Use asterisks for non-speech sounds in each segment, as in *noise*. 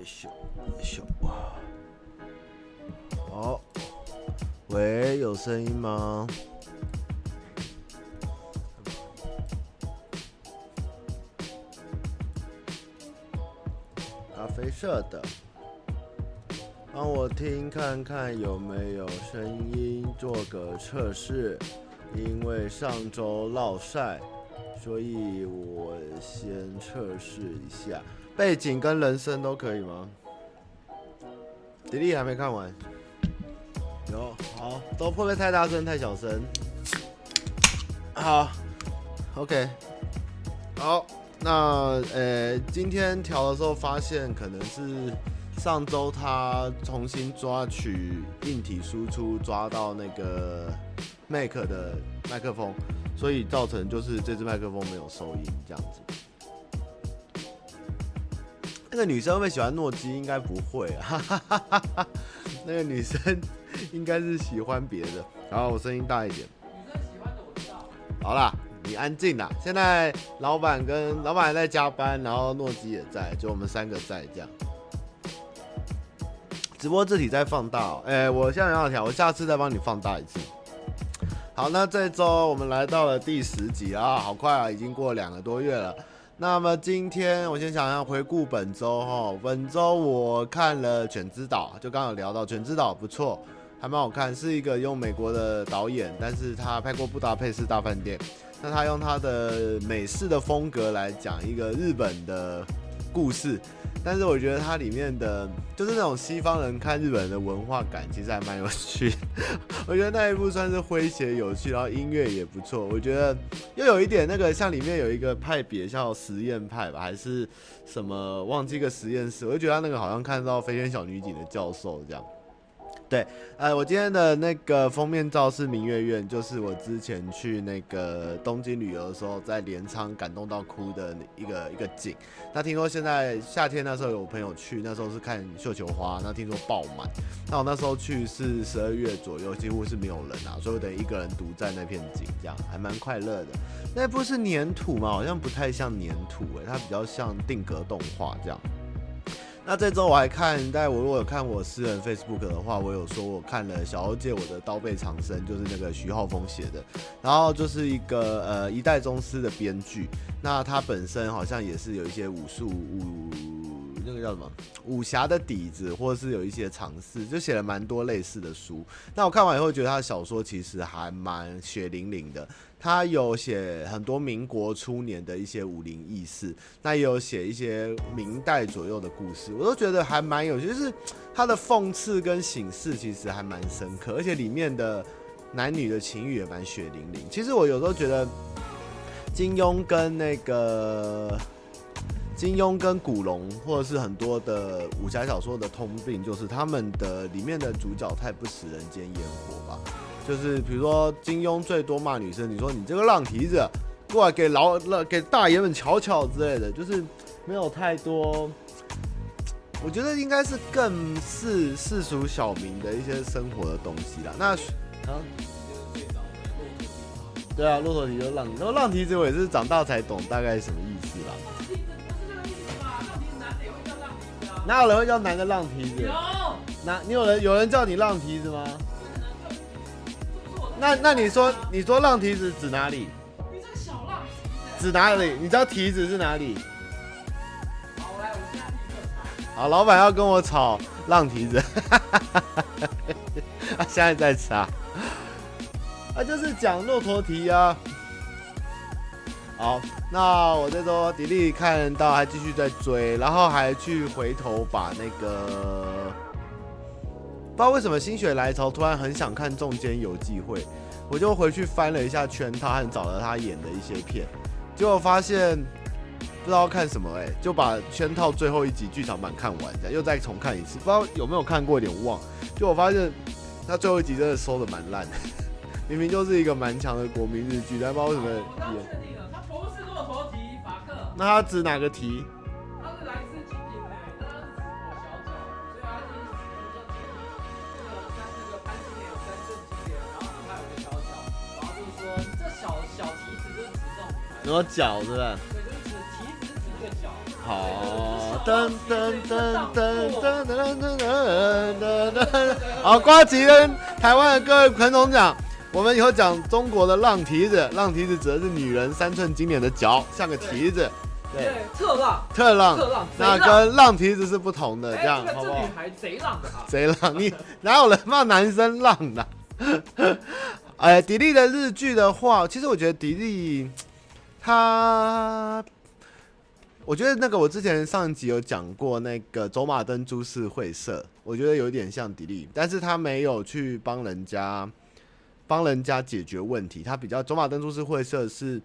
哎咻，哎咻，好，喂，有声音吗？咖啡色的，帮我听看看有没有声音，做个测试。因为上周落晒，所以我先测试一下。背景跟人声都可以吗？迪丽还没看完。有，好，都会不会太大声太小声。好，OK，好，那呃，今天调的时候发现可能是上周他重新抓取硬体输出，抓到那个。Mac 的麦克风，所以造成就是这支麦克风没有收音这样子。那女生会喜欢诺基？应该不会啊。*laughs* 那个女生应该是喜欢别的。然后我声音大一点。喜欢的我知道。好啦，你安静啦。现在老板跟老板还在加班，然后诺基也在，就我们三个在这样。直播字体再放大喔。哎，我现在要调，我下次再帮你放大一次。好，那这周我们来到了第十集啊，好快啊，已经过了两个多月了。那么今天我先想要回顾本周哈，本周我看了《犬之岛》，就刚刚有聊到《犬之岛》不错，还蛮好看，是一个用美国的导演，但是他拍过《布达佩斯大饭店》，那他用他的美式的风格来讲一个日本的故事。但是我觉得它里面的就是那种西方人看日本人的文化感，其实还蛮有趣。*laughs* 我觉得那一部算是诙谐有趣，然后音乐也不错。我觉得又有一点那个像里面有一个派别叫实验派吧，还是什么忘记个实验室。我就觉得他那个好像看到《飞天小女警》的教授这样。对，呃，我今天的那个封面照是明月院，就是我之前去那个东京旅游的时候，在镰仓感动到哭的一个一个景。那听说现在夏天那时候有朋友去，那时候是看绣球花，那听说爆满。那我那时候去是十二月左右，几乎是没有人啊，所以我等一个人独占那片景，这样还蛮快乐的。那部是粘土吗？好像不太像粘土，诶，它比较像定格动画这样。那这周我还看，但我如果有看我私人 Facebook 的话，我有说我看了《小欧借我的刀背长生》，就是那个徐浩峰写的，然后就是一个呃一代宗师的编剧，那他本身好像也是有一些武术武那个叫什么武侠的底子，或者是有一些尝试，就写了蛮多类似的书。那我看完以后觉得他的小说其实还蛮血淋淋的。他有写很多民国初年的一些武林轶事，那也有写一些明代左右的故事，我都觉得还蛮有趣，就是他的讽刺跟醒视其实还蛮深刻，而且里面的男女的情欲也蛮血淋淋。其实我有时候觉得金庸跟那个金庸跟古龙，或者是很多的武侠小说的通病，就是他们的里面的主角太不食人间烟火吧。就是比如说金庸最多骂女生，你说你这个浪蹄子，过来给老给大爷们瞧瞧之类的，就是没有太多。我觉得应该是更是世俗小民的一些生活的东西啦。那啊，对啊，骆驼蹄就是浪，然后浪蹄子我也是长大才懂大概什么意思啦。哪有人会叫男的浪蹄子？有，那你有人有人叫你浪蹄子吗？那那你说你说浪蹄子指哪里？指哪里？你知道蹄子是哪里？好，来，我现在立刻查。好，老板要跟我炒浪蹄子，*laughs* 他现在在吃。啊，就是讲骆驼蹄啊。好，那我这周迪丽看到还继续在追，然后还去回头把那个。不知道为什么心血来潮，突然很想看《中间游记会》，我就回去翻了一下圈套和找了他演的一些片，结果发现不知道看什么，哎，就把圈套最后一集剧场版看完，这样又再重看一次，不知道有没有看过，有点忘。就我发现他最后一集真的收的蛮烂的，*laughs* 明明就是一个蛮强的国民日剧，但不知道为什么演。他不是骆驼蹄法克，那他指哪个蹄？什么脚是吧？对，就是蹄子是指一个脚。好，噔噔噔噔噔噔噔噔。好，瓜吉跟台湾的各位彭总讲，我们以后讲中国的浪蹄子，浪蹄子指的是女人三寸金莲的脚，像个蹄子。对，特浪，特浪，特浪，那跟浪蹄子是不同的，这样好不好？这女孩贼浪的啊，贼浪，你哪有人骂男生浪的？*laughs* 哎，迪丽的日剧的话，其实我觉得迪丽，他，我觉得那个我之前上集有讲过那个走马灯株式会社，我觉得有点像迪丽，但是他没有去帮人家帮人家解决问题，他比较走马灯株式会社是。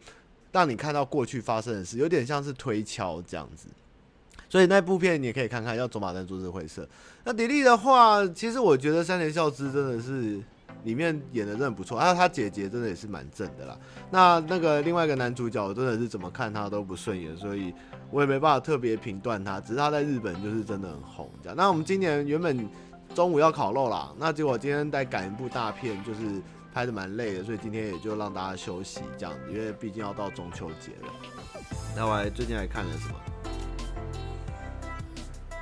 让你看到过去发生的事，有点像是推敲这样子，所以那部片你也可以看看，叫《走马灯株式会社》。那迪丽的话，其实我觉得三田孝之真的是里面演的真的不错，还有他姐姐真的也是蛮正的啦。那那个另外一个男主角，我真的是怎么看他都不顺眼，所以我也没办法特别评断他。只是他在日本就是真的很红这样。那我们今年原本中午要烤肉啦，那结果今天在赶一部大片，就是。拍的蛮累的，所以今天也就让大家休息这样子，因为毕竟要到中秋节了。那我还最近还看了什么？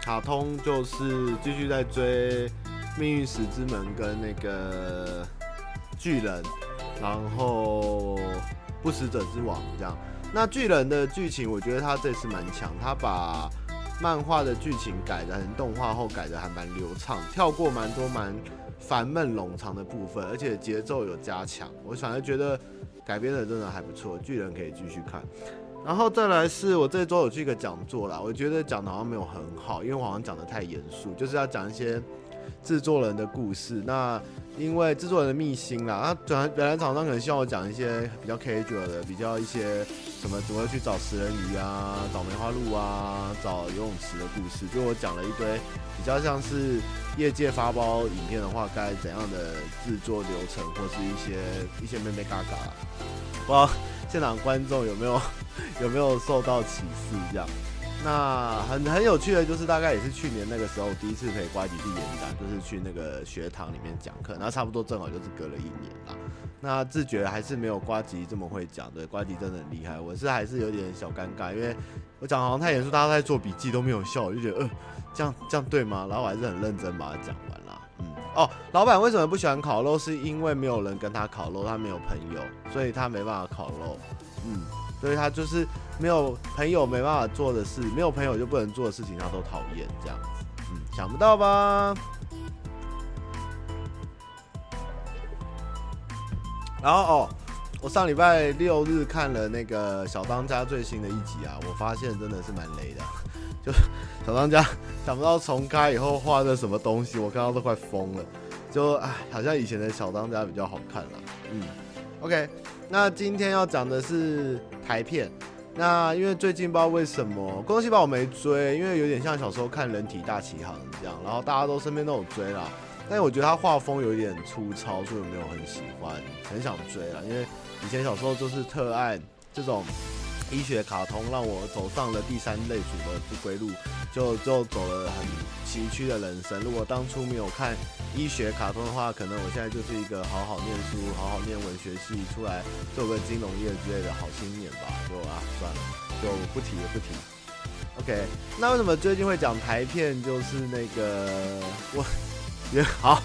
卡通就是继续在追《命运石之门》跟那个巨人，然后《不死者之王》这样。那巨人的剧情，我觉得他这次蛮强，他把漫画的剧情改的很动画后改的还蛮流畅，跳过蛮多蛮。烦闷冗长的部分，而且节奏有加强，我反而觉得改编的真的还不错，巨人可以继续看。然后再来是我这周有去一个讲座啦，我觉得讲的好像没有很好，因为我好像讲的太严肃，就是要讲一些制作人的故事。那因为制作人的秘辛啦，他本来本来厂商可能希望我讲一些比较 casual 的，比较一些什么怎么去找食人鱼啊，找梅花鹿啊，找游泳池的故事，就我讲了一堆比较像是业界发包影片的话，该怎样的制作流程，或是一些一些妹妹嘎嘎，不知道现场观众有没有有没有受到启示这样。那很很有趣的，就是大概也是去年那个时候第一次陪瓜吉去演讲，就是去那个学堂里面讲课，然后差不多正好就是隔了一年啦。那自觉还是没有瓜吉这么会讲，对，瓜吉真的很厉害。我是还是有点小尴尬，因为我讲好像太严肃，大家在做笔记都没有笑，我就觉得呃，这样这样对吗？然后我还是很认真把它讲完了。嗯，哦，老板为什么不喜欢烤肉？是因为没有人跟他烤肉，他没有朋友，所以他没办法烤肉。嗯。所以他就是没有朋友没办法做的事，没有朋友就不能做的事情，他都讨厌这样子。嗯，想不到吧？然后哦，我上礼拜六日看了那个小当家最新的一集啊，我发现真的是蛮雷的。就小当家想不到重开以后画的什么东西，我看到都快疯了。就哎，好像以前的小当家比较好看了。嗯，OK。那今天要讲的是台片，那因为最近不知道为什么《工作细胞》我没追，因为有点像小时候看《人体大奇航》这样，然后大家都身边都有追啦，但我觉得他画风有一点粗糙，所以没有很喜欢，很想追啦，因为以前小时候就是特爱这种。医学卡通让我走上了第三类组的不归路，就就走了很崎岖的人生。如果当初没有看医学卡通的话，可能我现在就是一个好好念书、好好念文学系出来做个金融业之类的好青年吧。就啊，算了，就不提了，不提。OK，那为什么最近会讲台片？就是那个 *laughs* 我，也好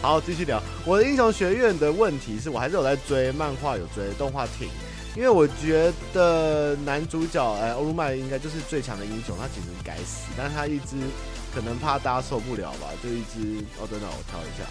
好继续聊我的英雄学院的问题是我还是有在追漫画，有追动画挺。因为我觉得男主角哎，欧鲁麦应该就是最强的英雄，他简直该死，但是他一直可能怕大家受不了吧，就一直哦，等等，我挑一下，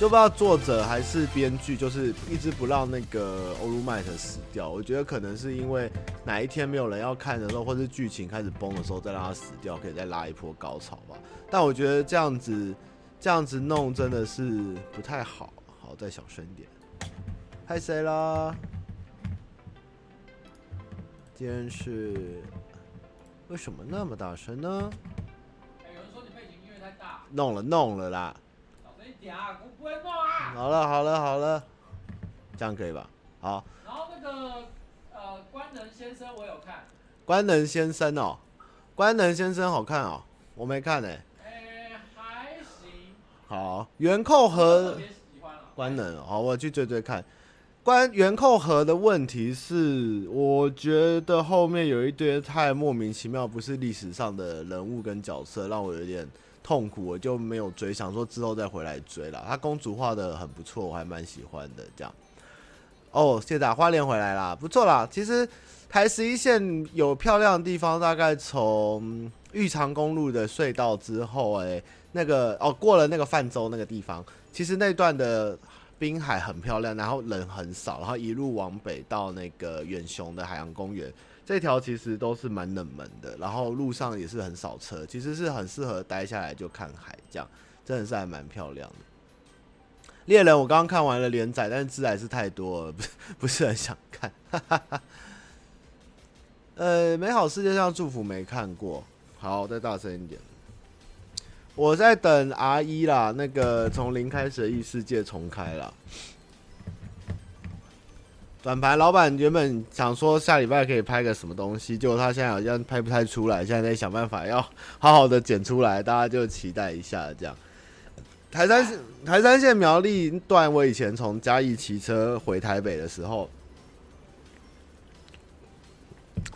就不知道作者还是编剧，就是一直不让那个欧鲁麦特死掉。我觉得可能是因为哪一天没有人要看的时候，或是剧情开始崩的时候，再让他死掉，可以再拉一波高潮吧。但我觉得这样子这样子弄真的是不太好，好，再小声点。嗨，谁啦？今天是为什么那么大声呢？弄了弄了啦。小声一点啊，我不会弄啊。好了好了好了，这样可以吧？好。然后那个呃，官能先生我有看。官能先生哦，官能先生好看哦，我没看呢。欸，还行。好，原扣和官能，好，我去追追看。关元寇和的问题是，我觉得后面有一堆太莫名其妙，不是历史上的人物跟角色，让我有点痛苦，我就没有追，想说之后再回来追了。他公主画的很不错，我还蛮喜欢的。这样，哦，谢谢花莲回来啦，不错啦。其实台十一线有漂亮的地方，大概从玉长公路的隧道之后，哎，那个哦过了那个泛舟那个地方，其实那段的。滨海很漂亮，然后人很少，然后一路往北到那个远雄的海洋公园，这条其实都是蛮冷门的，然后路上也是很少车，其实是很适合待下来就看海，这样真的是还蛮漂亮的。猎人我刚刚看完了连载，但是字还是太多了，不是不是很想看。*laughs* 呃，美好世界上祝福没看过，好，再大声一点。我在等 R 一啦，那个从零开始的异世界重开了。转盘老板原本想说下礼拜可以拍个什么东西，结果他现在好像拍不太出来，现在在想办法要好好的剪出来，大家就期待一下这样。台山线台山线苗栗段，我以前从嘉义骑车回台北的时候。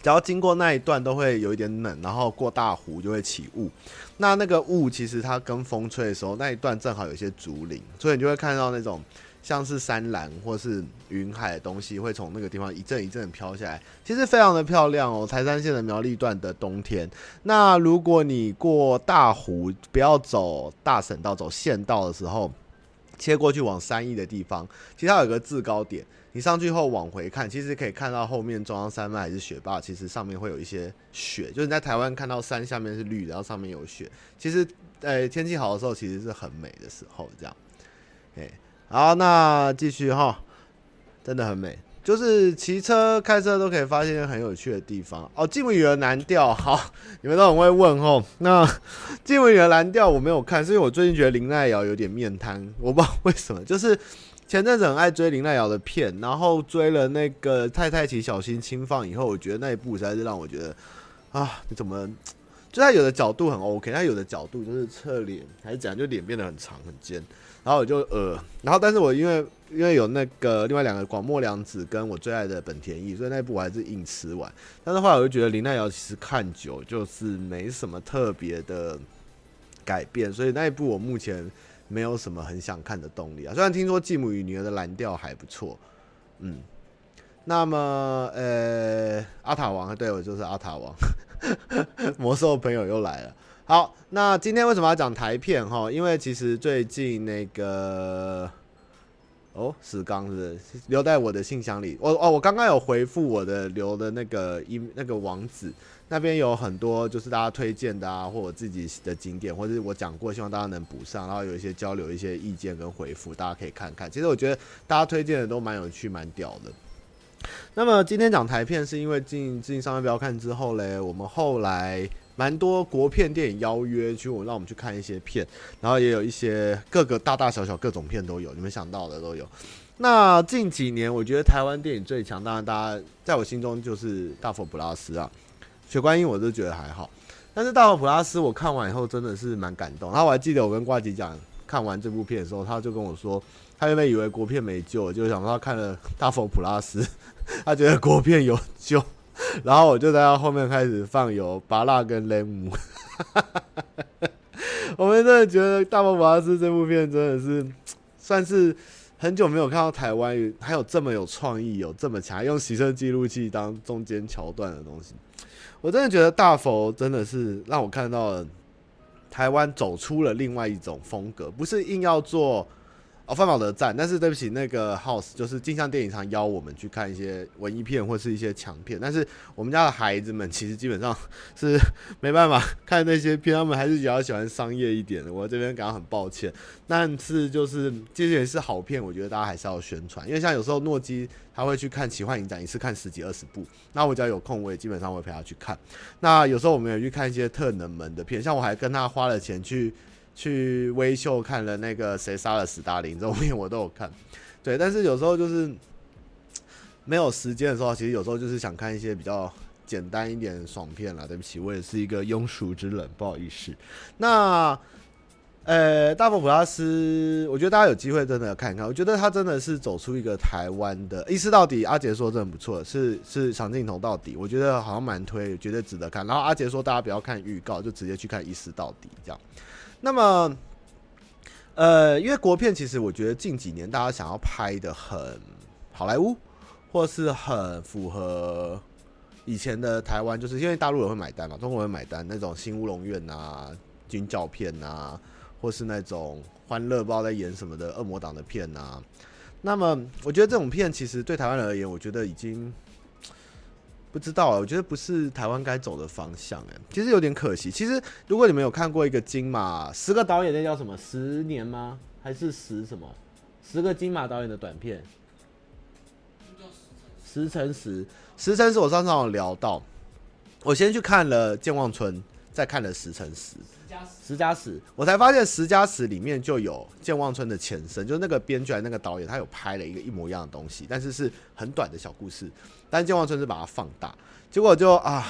只要经过那一段都会有一点冷，然后过大湖就会起雾。那那个雾其实它跟风吹的时候，那一段正好有些竹林，所以你就会看到那种像是山岚或是云海的东西会从那个地方一阵一阵飘下来，其实非常的漂亮哦。台山线的苗栗段的冬天，那如果你过大湖，不要走大省道，走县道的时候，切过去往三义的地方，其实它有个制高点。你上去后往回看，其实可以看到后面中央山脉还是雪霸，其实上面会有一些雪。就是你在台湾看到山下面是绿，然后上面有雪。其实，呃、天气好的时候其实是很美的时候，这样。哎，好，那继续哈，真的很美，就是骑车、开车都可以发现很有趣的地方哦。继母语的蓝调，好，你们都很会问哦。那继母语的蓝调我没有看，是因为我最近觉得林奈瑶有点面瘫，我不知道为什么，就是。前阵子很爱追林奈瑶的片，然后追了那个《太太请小心轻放》以后，我觉得那一部实在是让我觉得啊，你怎么？就他有的角度很 OK，他有的角度就是侧脸还是怎样，就脸变得很长很尖，然后我就呃，然后但是我因为因为有那个另外两个广末凉子跟我最爱的本田翼，所以那一部我还是硬吃完。但是后来我就觉得林奈瑶其实看久就是没什么特别的改变，所以那一部我目前。没有什么很想看的动力啊。虽然听说《继母与女儿的蓝调》还不错，嗯，那么呃，阿塔王，对，我就是阿塔王，*laughs* 魔兽朋友又来了。好，那今天为什么要讲台片哈？因为其实最近那个。哦，石刚是，留在我的信箱里。我哦，我刚刚有回复我的留的那个一那个网址，那边有很多就是大家推荐的啊，或我自己的景点，或者我讲过，希望大家能补上，然后有一些交流一些意见跟回复，大家可以看看。其实我觉得大家推荐的都蛮有趣，蛮屌的。那么今天讲台片，是因为进进上面不要看之后嘞，我们后来。蛮多国片电影邀约，去我让我们去看一些片，然后也有一些各个大大小小各种片都有，你们想到的都有。那近几年，我觉得台湾电影最强，当然大家在我心中就是大佛普拉斯啊，雪观音我都觉得还好，但是大佛普拉斯我看完以后真的是蛮感动。然后我还记得我跟呱吉讲，看完这部片的时候，他就跟我说，他原本以为国片没救，就想说他看了大佛普拉斯，*laughs* 他觉得国片有救。然后我就在他后面开始放有芭乐跟雷姆，*laughs* 我们真的觉得《大佛普拉斯》这部片真的是算是很久没有看到台湾还有这么有创意、有这么强用行车记录器当中间桥段的东西。我真的觉得大佛真的是让我看到了台湾走出了另外一种风格，不是硬要做。哦，范宝德赞，但是对不起，那个 House 就是镜像电影常邀我们去看一些文艺片或是一些强片，但是我们家的孩子们其实基本上是没办法看那些片，他们还是比较喜欢商业一点的。我这边感到很抱歉，但是就是这些是好片，我觉得大家还是要宣传，因为像有时候诺基他会去看奇幻影展，一次看十几二十部，那我只要有空，我也基本上会陪他去看。那有时候我们也去看一些特冷门的片，像我还跟他花了钱去。去微秀看了那个谁杀了斯大林这种片，我都有看，*laughs* 对，但是有时候就是没有时间的时候，其实有时候就是想看一些比较简单一点的爽片啦。对不起，我也是一个庸俗之人，不好意思。那呃，大佛普拉斯，我觉得大家有机会真的看一看。我觉得他真的是走出一个台湾的一尸到底。阿杰说真的不错，是是长镜头到底，我觉得好像蛮推，绝对值得看。然后阿杰说大家不要看预告，就直接去看一尸到底这样。那么，呃，因为国片其实我觉得近几年大家想要拍的很好莱坞，或是很符合以前的台湾，就是因为大陆人会买单嘛，中国人会买单那种新乌龙院啊、军教片啊。或是那种欢乐不知道在演什么的恶魔党的片啊，那么我觉得这种片其实对台湾人而言，我觉得已经 *tsk* 不知道了。我觉得不是台湾该走的方向，哎，其实有点可惜。其实如果你们有看过一个金马十个导演，那叫什么？十年吗？还是十什么？十个金马导演的短片？十乘十，十乘十。我上次有聊到，我先去看了《健忘村》，再看了十乘十。十加十，我才发现十加十里面就有《健忘村》的前身，就是那个编剧那个导演，他有拍了一个一模一样的东西，但是是很短的小故事。但《健忘村》是把它放大，结果就啊，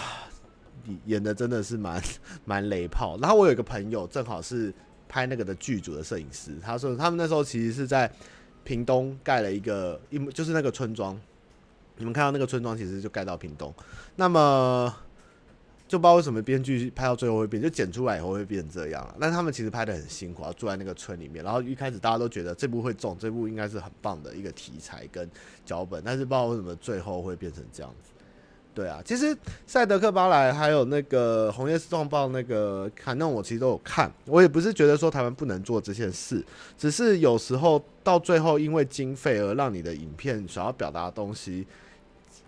*laughs* 演的真的是蛮蛮雷炮。然后我有一个朋友，正好是拍那个的剧组的摄影师，他说他们那时候其实是在屏东盖了一个一，就是那个村庄。你们看到那个村庄，其实就盖到屏东。那么。就不知道为什么编剧拍到最后会变，就剪出来以后会变成这样了。但他们其实拍得很辛苦，住在那个村里面。然后一开始大家都觉得这部会中，这部应该是很棒的一个题材跟脚本。但是不知道为什么最后会变成这样子。对啊，其实赛德克巴莱还有那个红叶诗报那个坎弄，我其实都有看。我也不是觉得说台湾不能做这件事，只是有时候到最后因为经费而让你的影片想要表达的东西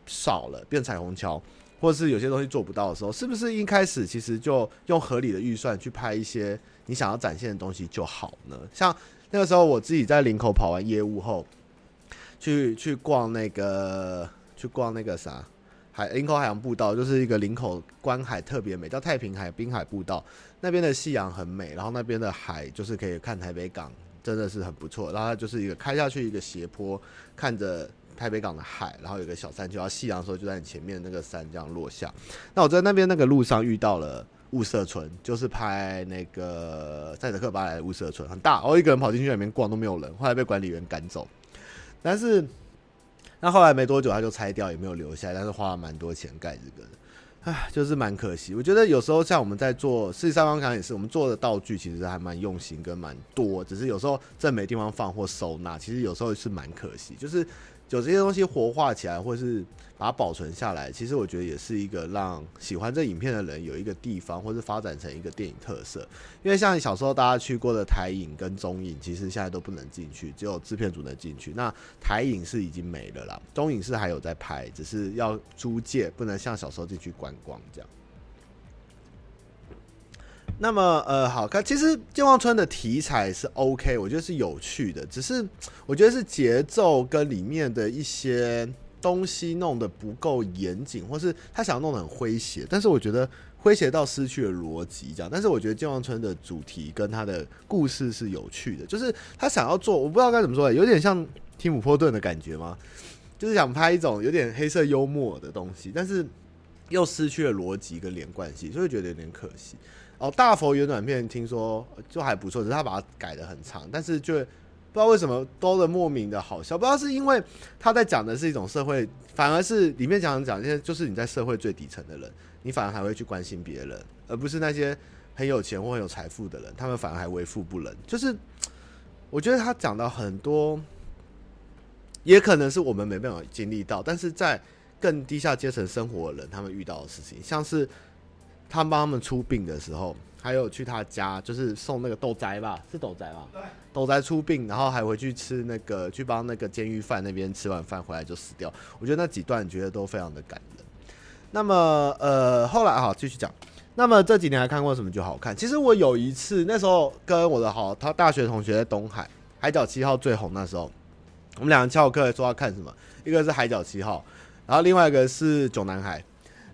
少了，变彩虹桥。或是有些东西做不到的时候，是不是一开始其实就用合理的预算去拍一些你想要展现的东西就好呢？像那个时候我自己在林口跑完业务后，去去逛那个去逛那个啥海林口海洋步道，就是一个林口观海特别美，叫太平海滨海步道。那边的夕阳很美，然后那边的海就是可以看台北港，真的是很不错。然后它就是一个开下去一个斜坡，看着。台北港的海，然后有个小山丘，然后夕阳的时候就在你前面那个山这样落下。那我在那边那个路上遇到了雾社村，就是拍那个赛德克巴莱的雾社村，很大，我一个人跑进去里面逛都没有人，后来被管理员赶走。但是那后来没多久他就拆掉，也没有留下，但是花了蛮多钱盖这个的，唉，就是蛮可惜。我觉得有时候像我们在做，事实上刚刚也是，我们做的道具其实还蛮用心跟蛮多，只是有时候真没地方放或收纳，其实有时候是蛮可惜，就是。有这些东西活化起来，或是把它保存下来，其实我觉得也是一个让喜欢这影片的人有一个地方，或是发展成一个电影特色。因为像小时候大家去过的台影跟中影，其实现在都不能进去，只有制片组能进去。那台影是已经没了啦，中影是还有在拍，只是要租借，不能像小时候进去观光这样。那么，呃，好看。其实健忘村的题材是 OK，我觉得是有趣的。只是 *tsk* 我觉得是节奏跟里面的一些东西弄得不够严谨，或是他想要弄得很诙谐，但是我觉得诙谐到失去了逻辑，这样。但是我觉得健忘村的主题跟他的故事是有趣的，就是他想要做，我不知道该怎么说，有点像提姆波顿的感觉吗？就是想拍一种有点黑色幽默的东西，但是又失去了逻辑跟连贯性，所以觉得有点可惜。哦，大佛圆短片听说就还不错，只是他把它改得很长，但是就不知道为什么多了莫名的好笑，不知道是因为他在讲的是一种社会，反而是里面讲讲这些就是你在社会最底层的人，你反而还会去关心别人，而不是那些很有钱或很有财富的人，他们反而还为富不仁。就是我觉得他讲到很多，也可能是我们没办法经历到，但是在更低下阶层生活的人，他们遇到的事情，像是。他帮他们出殡的时候，还有去他家，就是送那个豆仔吧，是豆仔吧？对，豆仔出殡，然后还回去吃那个，去帮那个监狱犯那边吃完饭回来就死掉。我觉得那几段觉得都非常的感人。那么，呃，后来哈继续讲。那么这几年还看过什么剧好看？其实我有一次那时候跟我的好他大学同学在东海海角七号最红那时候，我们两个翘课说要看什么，一个是海角七号，然后另外一个是囧男孩。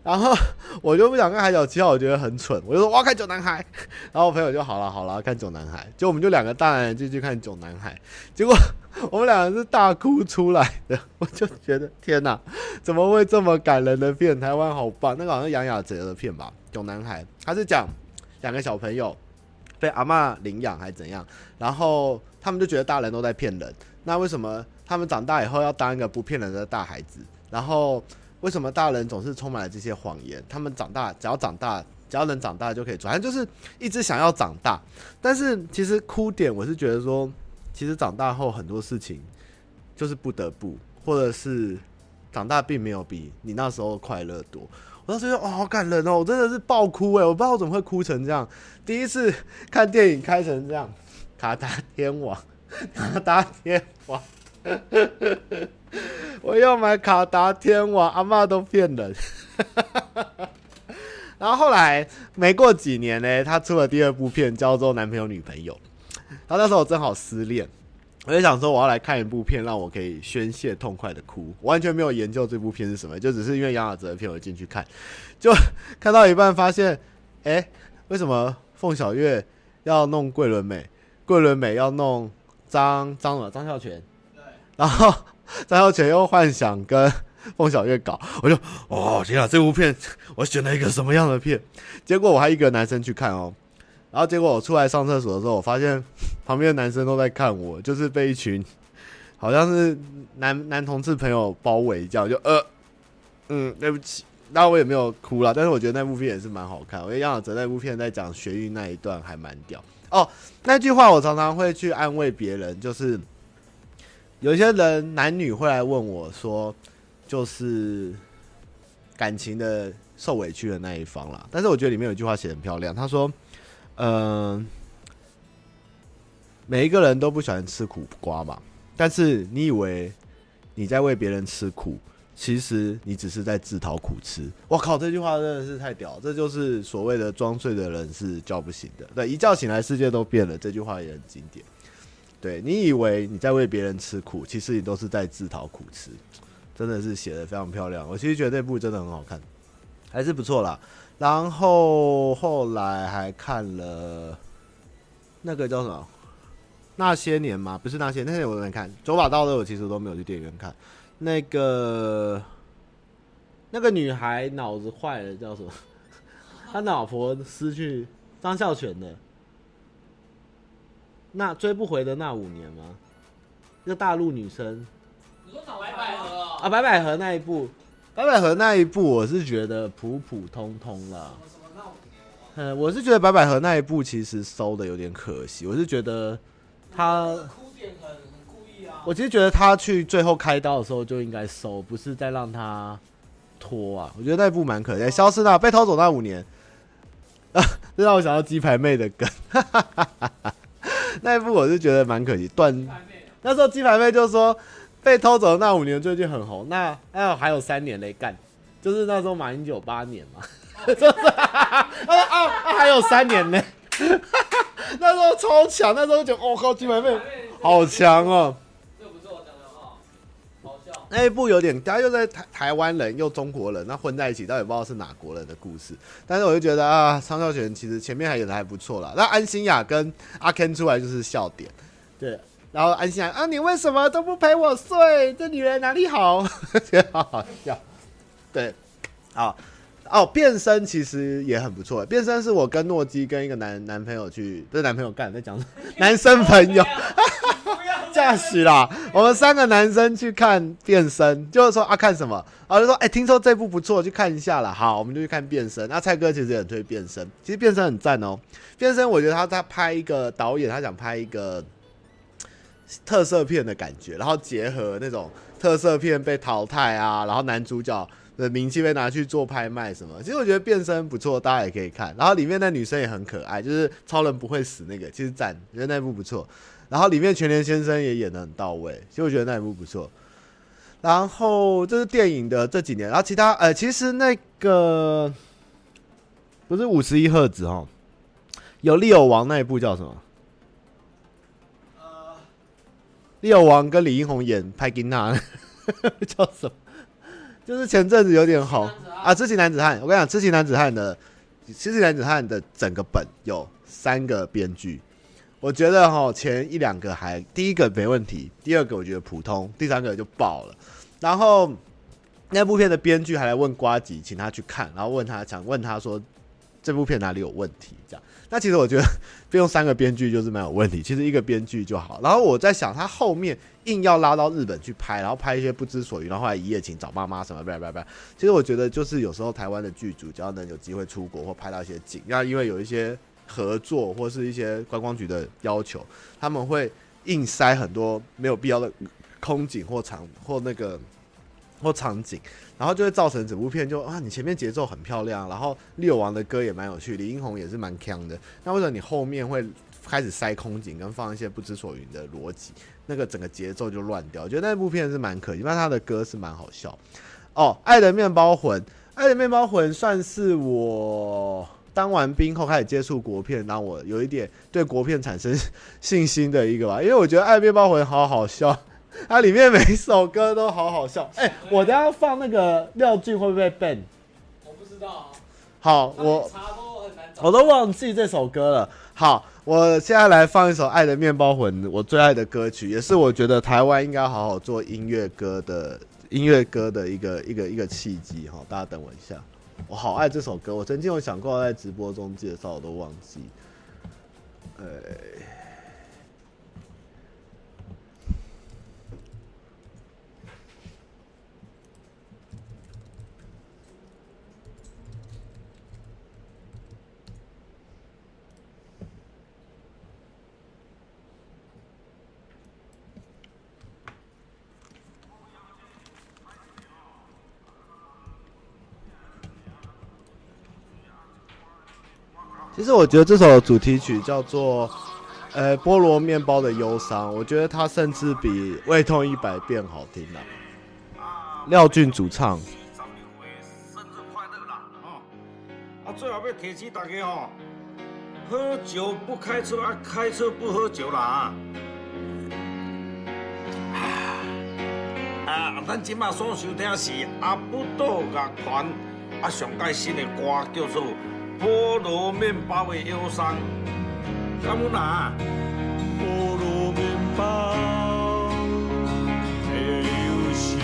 然后我就不想看海角七号，我觉得很蠢，我就说我要看囧男孩。*laughs* 然后我朋友就好了好了，看囧男孩。就我们就两个大男人进去看囧男孩，结果我们两个是大哭出来的。我就觉得天哪，怎么会这么感人的片？台湾好棒，那个好像杨雅喆的片吧？囧男孩，他是讲两个小朋友被阿嬷领养还是怎样，然后他们就觉得大人都在骗人。那为什么他们长大以后要当一个不骗人的大孩子？然后为什么大人总是充满了这些谎言？他们长大只要长大，只要能长大就可以转，就是一直想要长大。但是其实哭点，我是觉得说，其实长大后很多事情就是不得不，或者是长大并没有比你那时候快乐多。我当时就哦，好感人哦，我真的是爆哭诶，我不知道我怎么会哭成这样。第一次看电影开成这样，卡达天王，*laughs* 卡达天王，*laughs* 我要买卡达天王，阿妈都骗人。*laughs* 然后后来没过几年呢，他出了第二部片，叫做《男朋友女朋友》。然后那时候我正好失恋。我就想说，我要来看一部片，让我可以宣泄痛快的哭。完全没有研究这部片是什么，就只是因为杨雅喆的片，我进去看，就看到一半发现，哎、为什么凤小岳要弄桂纶镁，桂纶镁要弄张张了张孝全？然后张孝全又幻想跟凤小岳搞，我就哦天啊，这部片我选了一个什么样的片？结果我还一个男生去看哦。然后结果我出来上厕所的时候，我发现旁边的男生都在看我，就是被一群好像是男男同志朋友包围，这样就呃嗯，对不起，那我也没有哭了，但是我觉得那部片也是蛮好看。我觉得杨雅喆那部片在讲学运那一段还蛮屌哦。那句话我常常会去安慰别人，就是有些人男女会来问我说，就是感情的受委屈的那一方啦。但是我觉得里面有一句话写得很漂亮，他说。嗯、呃，每一个人都不喜欢吃苦瓜嘛，但是你以为你在为别人吃苦，其实你只是在自讨苦吃。我靠，这句话真的是太屌，这就是所谓的装睡的人是叫不醒的。对，一觉醒来世界都变了，这句话也很经典。对，你以为你在为别人吃苦，其实你都是在自讨苦吃，真的是写的非常漂亮。我其实觉得那部真的很好看，还是不错啦。然后后来还看了那个叫什么？那些年吗？不是那些，那些年我都没看。九把刀的我其实都没有去电影院看。那个那个女孩脑子坏了，叫什么？*laughs* 他老婆失去张孝全的。那追不回的那五年吗？一个大陆女生。你说找白百合啊？白百合那一部。白百合那一部我是觉得普普通通啦，嗯，我是觉得白百合那一部其实收的有点可惜，我是觉得他哭点很很故意啊，我其实觉得他去最后开刀的时候就应该收，不是再让他拖啊，我觉得那一部蛮可惜，欸，消失那被偷走那五年，啊，*laughs* 这让我想到鸡排妹的梗，*laughs* 那一部我是觉得蛮可惜，断，那时候鸡排妹就说。被偷走的那五年最近很红，那还有还有三年嘞干，就是那时候马英九八年嘛，*laughs* 就是啊啊还有三年呢，*laughs* 那时候超强，那时候就哦靠金牌妹好强哦，那一部有点，大家又在台台湾人又中国人，那混在一起，到底不知道是哪国人的故事。但是我就觉得啊，张孝全其实前面还演的还不错啦。那安心亚跟阿 Ken 出来就是笑点，对。然后安心雅，啊，你为什么都不陪我睡？这女人哪里好？*laughs* 觉得好好笑。对，好哦，变身其实也很不错。变身是我跟诺基跟一个男男朋友去，不是男朋友干，在讲？*laughs* 男生朋友，*laughs* 驾驶啦。我们三个男生去看变身，就是说啊，看什么？然后就说，哎、欸，听说这部不错，去看一下啦。好，我们就去看变身。那蔡哥其实也很推变身，其实变身很赞哦。变身，我觉得他他拍一个导演，他想拍一个。特色片的感觉，然后结合那种特色片被淘汰啊，然后男主角的名气被拿去做拍卖什么，其实我觉得变身不错，大家也可以看。然后里面那女生也很可爱，就是超人不会死那个，其实赞，觉得那部不错。然后里面全联先生也演的很到位，其实我觉得那部不错。然后这是电影的这几年，然后其他呃，其实那个不是五十一赫兹哦，有利友王那一部叫什么？利友王跟李英宏演拍金娜，*laughs* 叫什么？就是前阵子有点红啊，《痴情男子汉》。我跟你讲，《痴情男子汉》的《痴情男子汉》的整个本有三个编剧，我觉得哈前一两个还第一个没问题，第二个我觉得普通，第三个就爆了。然后那部片的编剧还来问瓜吉，请他去看，然后问他想问他说，这部片哪里有问题？这样，那其实我觉得不用三个编剧就是没有问题，其实一个编剧就好。然后我在想，他后面硬要拉到日本去拍，然后拍一些不知所云，然后后来一夜情找妈妈什么，不不不，其实我觉得就是有时候台湾的剧组只要能有机会出国或拍到一些景，那因为有一些合作或是一些观光局的要求，他们会硬塞很多没有必要的空景或场或那个。或场景，然后就会造成整部片就啊，你前面节奏很漂亮，然后六王的歌也蛮有趣，李英宏也是蛮强的。那为什么你后面会开始塞空景跟放一些不知所云的逻辑？那个整个节奏就乱掉。我觉得那部片是蛮可惜，但他的歌是蛮好笑。哦，《爱的面包魂》，《爱的面包魂》算是我当完兵后开始接触国片，让我有一点对国片产生 *laughs* 信心的一个吧。因为我觉得《爱的面包魂》好好笑。它 *laughs* 里面每一首歌都好好笑，哎、欸，我等下放那个廖俊会不会 ban？我不知道、啊。好，我我都忘记这首歌了。好，我现在来放一首《爱的面包魂》，我最爱的歌曲，也是我觉得台湾应该好好做音乐歌的音乐歌的一个一个一个契机哈。大家等我一下，我好爱这首歌，我曾经有想过在直播中介绍，我都忘记。哎、欸。其实我觉得这首主题曲叫做《呃菠萝面包的忧伤》，我觉得它甚至比《胃痛一百遍》好听了。廖俊主唱。生日快乐啦！啊，最好要提醒大家哦，喝酒不开车啊，开车不喝酒啦啊！啊，咱今麦所收听是阿布多乐团啊上盖新的歌叫做。菠萝面包的忧伤，干木拿？菠萝面包的忧伤。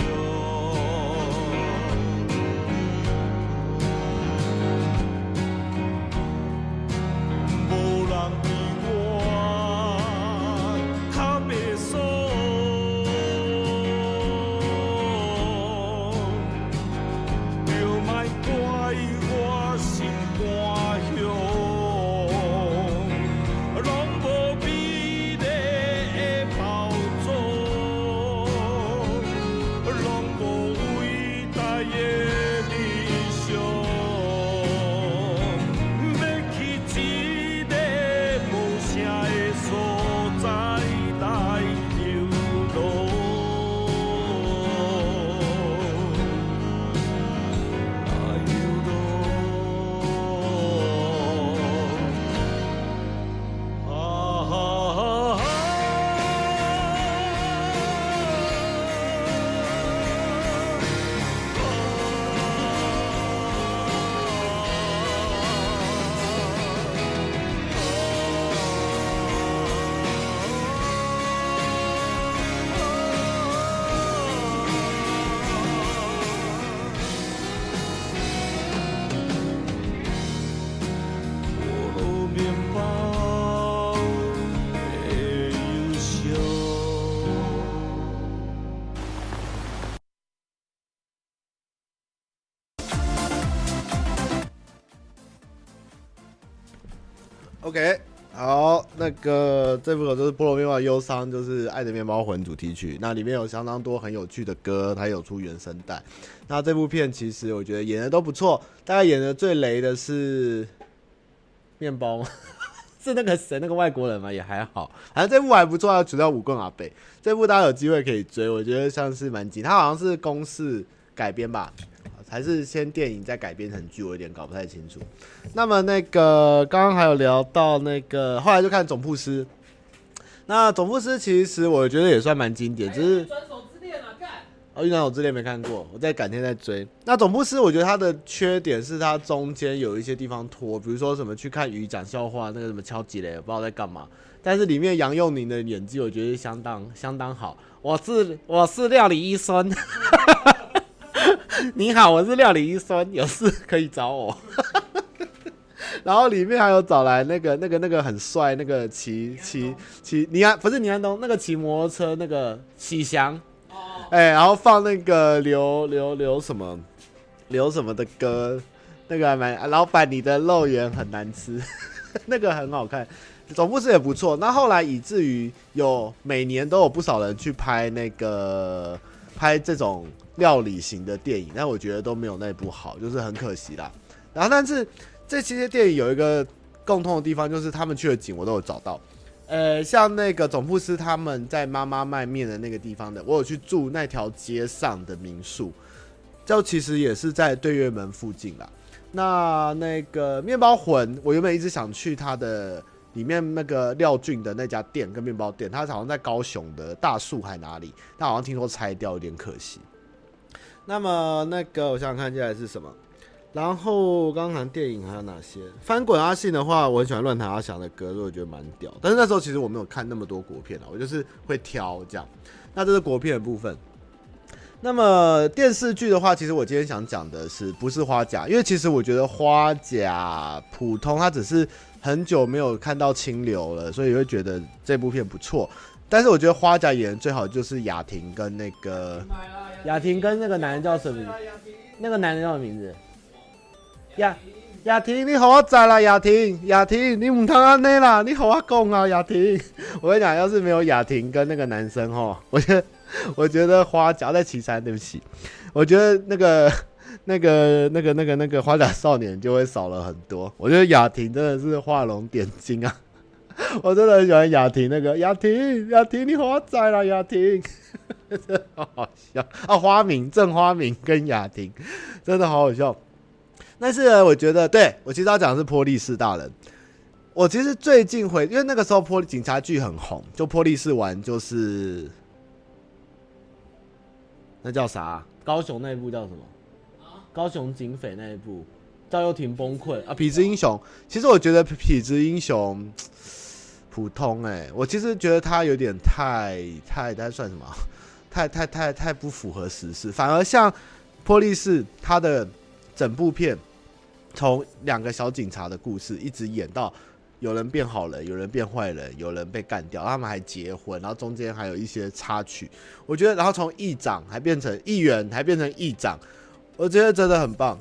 OK，好，那个这部就是《菠萝面包的忧伤》，就是《爱的面包魂》主题曲。那里面有相当多很有趣的歌，它有出原声带。那这部片其实我觉得演的都不错，大概演的最雷的是面包吗？*laughs* 是那个谁，那个外国人吗？也还好，反正这部还不错啊，主要五棍阿北。这部大家有机会可以追，我觉得像是蛮紧，它好像是公式改编吧。还是先电影再改编成剧，我有点搞不太清楚。那么那个刚刚还有聊到那个，后来就看总铺师。那总铺师其实我觉得也算蛮经典，只是转手之恋啊，干哦，转手之恋没看过，我在改天再追。那总铺师我觉得它的缺点是它中间有一些地方拖，比如说什么去看鱼讲笑话，那个什么敲击雷，不知道在干嘛。但是里面杨佑宁的演技我觉得相当相当好。我是我是料理医生。*laughs* 你好，我是料理医生，有事可以找我。*laughs* 然后里面还有找来那个那个那个很帅那个骑骑骑倪安不是倪安东那个骑摩托车那个喜祥，哎，然后放那个刘刘刘什么？刘什么的歌，那个还蛮老板你的肉圆很难吃，*laughs* 那个很好看，总部是也不错。那后来以至于有每年都有不少人去拍那个拍这种料理型的电影，但我觉得都没有那部好，就是很可惜啦。然后但是。这期些电影有一个共通的地方，就是他们去的景我都有找到。呃，像那个总铺师他们在妈妈卖面的那个地方的，我有去住那条街上的民宿，就其实也是在对月门附近啦。那那个面包魂，我原本一直想去他的里面那个廖俊的那家店跟面包店，他好像在高雄的大树还哪里，但好像听说拆掉，有点可惜。那么那个我想想看，接下来是什么？然后刚刚谈电影还有哪些？翻滚阿信的话，我很喜欢乱弹阿翔的歌，所以我觉得蛮屌。但是那时候其实我没有看那么多国片啊，我就是会挑这样。那这是国片的部分。那么电视剧的话，其实我今天想讲的是不是花甲？因为其实我觉得花甲普通，它只是很久没有看到清流了，所以会觉得这部片不错。但是我觉得花甲演的最好就是雅婷跟那个雅婷跟那个男人叫什么名字？那个男人叫什么名字？雅雅婷，你好我在啦，雅婷，雅婷，你唔通安内啦，你好我讲啊，雅婷。我跟你讲，要是没有雅婷跟那个男生齁，我觉得，我觉得花甲在岐山，对不起，我觉得那个那个那个那个那个花甲少年就会少了很多。*laughs* 我觉得雅婷真的是画龙点睛啊，*laughs* 我真的很喜欢雅婷那个雅婷，雅婷你好我在啦，雅婷，真的好好笑啊，花明郑花明跟雅婷真的好好笑。但是，我觉得，对，我其实要讲的是波丽士大人。我其实最近回，因为那个时候波警察剧很红，就波丽士玩就是那叫啥？高雄那一部叫什么？高雄警匪那一部，赵又廷崩溃啊！痞子英雄，其实我觉得痞子英雄普通哎、我其实觉得他有点太太，他算什么？太太太太不符合时事，反而像波丽士他的整部片。从两个小警察的故事一直演到有人变好人，有人变坏人，有人被干掉，他们还结婚，然后中间还有一些插曲。我觉得，然后从议长还变成议员，还变成议长，我觉得真的很棒。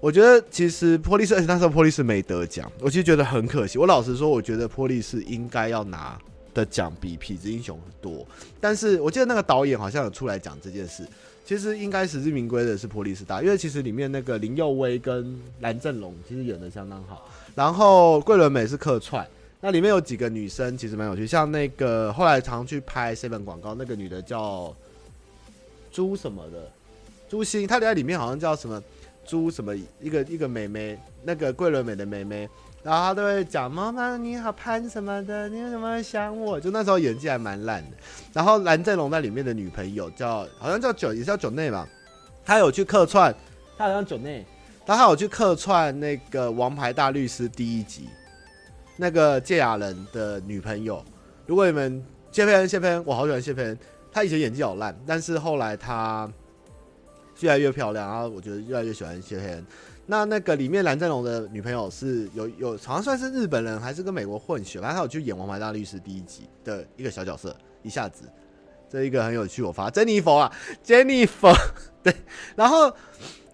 我觉得其实波丽士，而且那时候波丽士没得奖，我其实觉得很可惜。我老实说，我觉得波丽士应该要拿的奖比痞子英雄多。但是我记得那个导演好像有出来讲这件事。其实应该实至名归的是波丽士大，因为其实里面那个林佑威跟蓝正龙其实演的相当好，然后桂纶镁是客串，那里面有几个女生其实蛮有趣，像那个后来常去拍 seven 广告那个女的叫朱什么的朱星，她在里面好像叫什么朱什么一个一个妹妹，那个桂纶镁的妹妹。然后他都会讲妈妈你好潘什么的，你为什么想我？就那时候演技还蛮烂的。然后蓝正龙在里面的女朋友叫好像叫九也是叫九内嘛，他有去客串，他好像九内，他有去客串那个《王牌大律师》第一集，那个堺雅人的女朋友。如果你们谢佩恩谢佩恩，我好喜欢谢佩恩，他以前演技好烂，但是后来他越来越漂亮，然后我觉得越来越喜欢谢佩恩。那那个里面蓝正龙的女朋友是有有好像算是日本人还是跟美国混血，反正他有去演《王牌大律师》第一集的一个小角色，一下子这一个很有趣，我发珍妮佛啊，珍妮佛 *laughs* 对，然后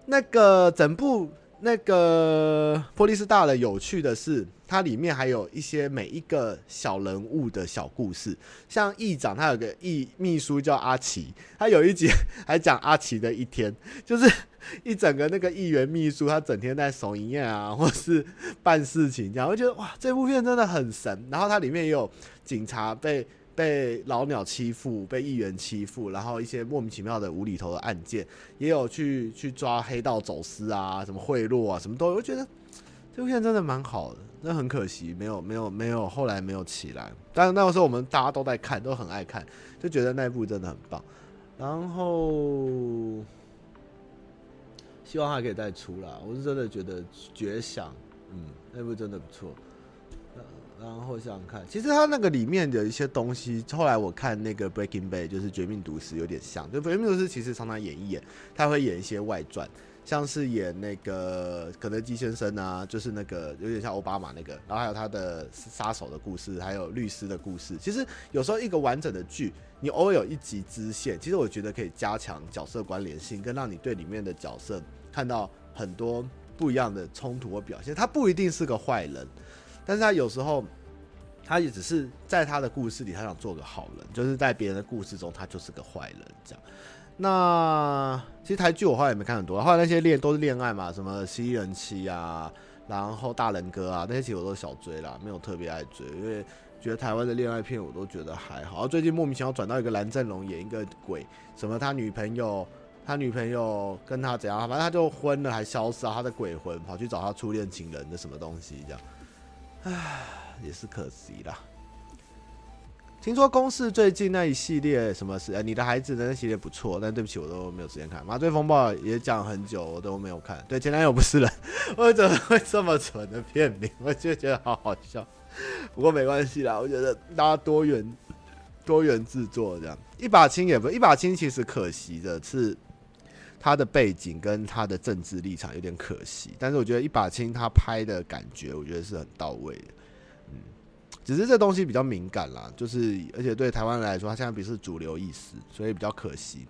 那个整部。那个波丽士大人有趣的是，它里面还有一些每一个小人物的小故事，像议长，他有个议秘书叫阿奇，他有一集还讲阿奇的一天，就是 *laughs* 一整个那个议员秘书，他整天在守营业啊，或是办事情这样，我觉得哇，这部片真的很神。然后它里面也有警察被。被老鸟欺负，被议员欺负，然后一些莫名其妙的无厘头的案件，也有去去抓黑道走私啊，什么贿赂啊，什么都有。我觉得这部片真的蛮好的，那很可惜没有没有没有后来没有起来。但那个时候我们大家都在看，都很爱看，就觉得那部真的很棒。然后希望还可以再出啦，我是真的觉得绝响，嗯，那部真的不错。然后想看，其实他那个里面的一些东西，后来我看那个《Breaking Bad》就是《绝命毒师》有点像，就《绝命毒师》其实常常演一演，他会演一些外传。像是演那个肯德基先生啊，就是那个有点像奥巴马那个，然后还有他的杀手的故事，还有律师的故事。其实有时候一个完整的剧，你偶尔有一集支线，其实我觉得可以加强角色关联性，跟让你对里面的角色看到很多不一样的冲突和表现。他不一定是个坏人，但是他有时候。他也只是在他的故事里，他想做个好人，就是在别人的故事中，他就是个坏人这样。那其实台剧我后来也没看很多，后来那些恋都是恋爱嘛，什么犀利人妻啊，然后大人哥啊，那些其实我都小追啦，没有特别爱追，因为觉得台湾的恋爱片我都觉得还好。最近莫名其妙转到一个蓝正龙演一个鬼，什么他女朋友，他女朋友跟他怎样，反正他就昏了还消失啊，他的鬼魂跑去找他初恋情人的什么东西这样，唉。也是可惜啦。听说公视最近那一系列什么是呃，你的孩子的那系列不错，但对不起，我都没有时间看。麻醉风暴也讲很久，我都没有看。对，前男友不是人，*laughs* 我怎么会这么蠢的片名？我就觉得好好笑。不过没关系啦，我觉得大家多元多元制作这样，一把青也不一把青，其实可惜的是。他的背景跟他的政治立场有点可惜，但是我觉得一把青他拍的感觉，我觉得是很到位的。只是这东西比较敏感啦，就是而且对台湾人来说，它现在不是主流意识，所以比较可惜。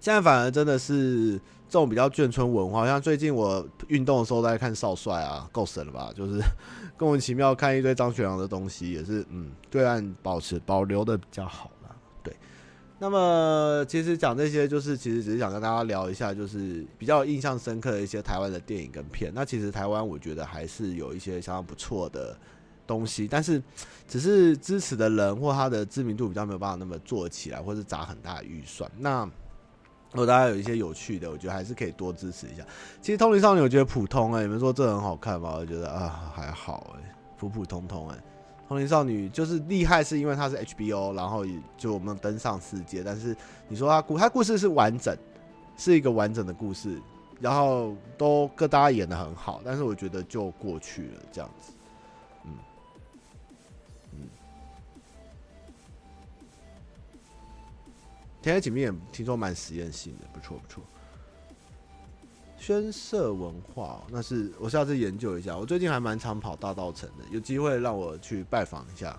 现在反而真的是这种比较眷村文化，像最近我运动的时候在看少帅啊，够神了吧？*laughs* 就是莫名其妙看一堆张学良的东西，也是嗯，对岸保持保留的比较好啦。对。那么，其实讲这些，就是其实只是想跟大家聊一下，就是比较印象深刻的一些台湾的电影跟片。那其实台湾，我觉得还是有一些相当不错的东西，但是只是支持的人或他的知名度比较没有办法那么做起来，或是砸很大的预算。那如果大家有一些有趣的，我觉得还是可以多支持一下。其实《通灵少女》我觉得普通哎、你们说这很好看吗？我觉得啊还好哎、普普通通哎、通灵少女就是厉害，是因为它是 HBO，然后也就我们登上世界。但是你说它故，它故事是完整，是一个完整的故事，然后都各大家演的很好。但是我觉得就过去了这样子，天黑请闭眼，听说蛮实验性的，不错不错。宣社文化，那是我下次研究一下。我最近还蛮常跑大稻城的，有机会让我去拜访一下。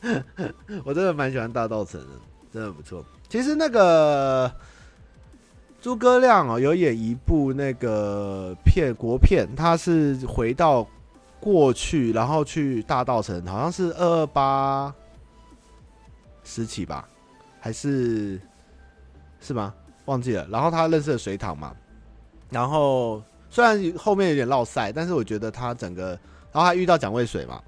*laughs* 我真的蛮喜欢大稻城的，真的不错。其实那个诸葛亮哦，有演一部那个片国片，他是回到过去，然后去大稻城，好像是二二八时期吧，还是是吗？忘记了，然后他认识了水塘嘛，然后虽然后面有点落赛，但是我觉得他整个，然后还遇到蒋渭水嘛，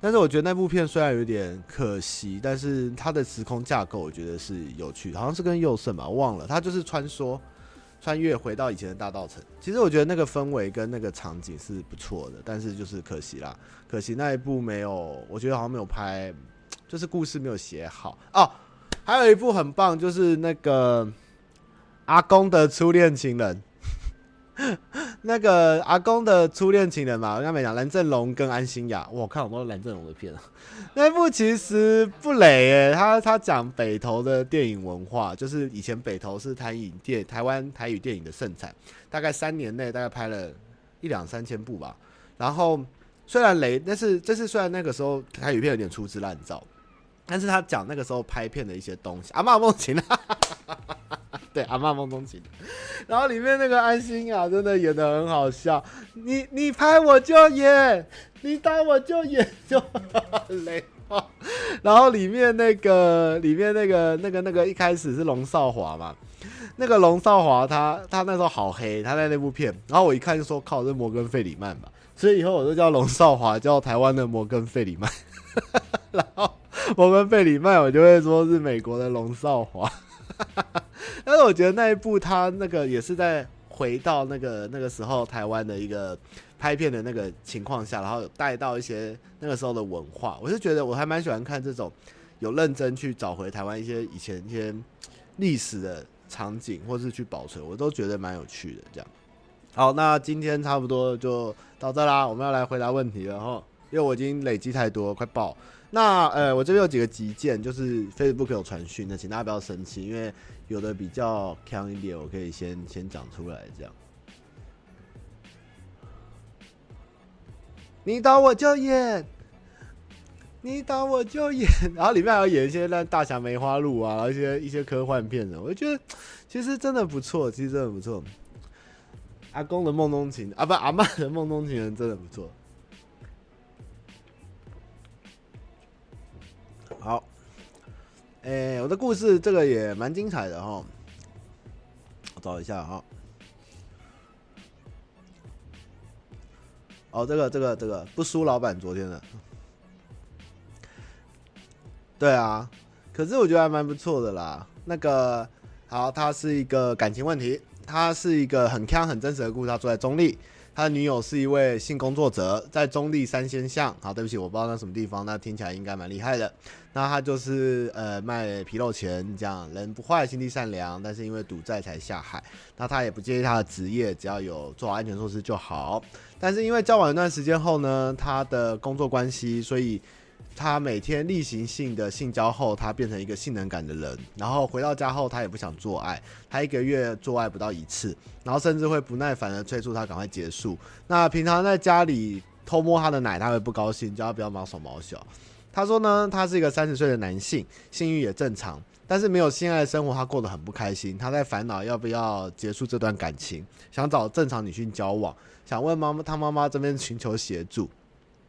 但是我觉得那部片虽然有点可惜，但是它的时空架构我觉得是有趣，好像是跟佑胜吧，忘了，他就是穿梭穿越回到以前的大稻城，其实我觉得那个氛围跟那个场景是不错的，但是就是可惜啦，可惜那一部没有，我觉得好像没有拍，就是故事没有写好。哦，还有一部很棒，就是那个。阿公的初恋情人，*laughs* 那个阿公的初恋情人嘛，我刚才讲蓝正龙跟安心亚，我看好多蓝正龙的片，*laughs* 那部其实不雷诶，他他讲北投的电影文化，就是以前北投是台影电台湾台语电影的盛产，大概三年内大概拍了一两三千部吧。然后虽然雷，但是这是虽然那个时候台语片有点粗制滥造，但是他讲那个时候拍片的一些东西，阿嬷梦情啊。*laughs* 对，阿嬷梦中情，然后里面那个安心啊真的演得很好笑。你你拍我就演，你打我就演，就 *laughs* 很雷。然后里面那个里面那个那个那个一开始是龙少华嘛，那个龙少华他他那时候好黑，他在那部片，然后我一看就说靠，这是摩根费里曼吧，所以以后我就叫龙少华，叫台湾的摩根费里曼。然 *laughs* 后摩根费里曼我就会说是美国的龙少华。*laughs* 但是我觉得那一部他那个也是在回到那个那个时候台湾的一个拍片的那个情况下，然后有带到一些那个时候的文化。我是觉得我还蛮喜欢看这种有认真去找回台湾一些以前一些历史的场景，或是去保存，我都觉得蛮有趣的。这样，好，那今天差不多就到这啦，我们要来回答问题了哈，因为我已经累积太多，快爆。那呃，我这边有几个急件，就是 Facebook 有传讯的，请大家不要生气，因为有的比较强一点，我可以先先讲出来，这样。你打我就演，你打我就演，然后里面还有演一些那大侠梅花鹿啊，然后一些一些科幻片的，我觉得其实真的不错，其实真的不错。阿公的梦中情啊，不，阿嬷的梦中情人真的不错。好，哎、我的故事这个也蛮精彩的哈，我找一下哈。哦，这个这个这个不输老板昨天的，对啊，可是我觉得还蛮不错的啦。那个好，他是一个感情问题，他是一个很锵很真实的故事。他住在中立，他的女友是一位性工作者，在中立三仙巷。好，对不起，我不知道那什么地方，那听起来应该蛮厉害的。那他就是呃卖皮肉钱，这样人不坏，心地善良，但是因为赌债才下海。那他也不介意他的职业，只要有做好安全措施就好。但是因为交往一段时间后呢，他的工作关系，所以他每天例行性的性交后，他变成一个性能感的人。然后回到家后，他也不想做爱，他一个月做爱不到一次，然后甚至会不耐烦的催促他赶快结束。那平常在家里偷摸他的奶，他会不高兴，叫他不要毛手毛脚。他说呢，他是一个三十岁的男性，性欲也正常，但是没有性爱的生活，他过得很不开心。他在烦恼要不要结束这段感情，想找正常女性交往，想问妈妈，他妈妈这边寻求协助。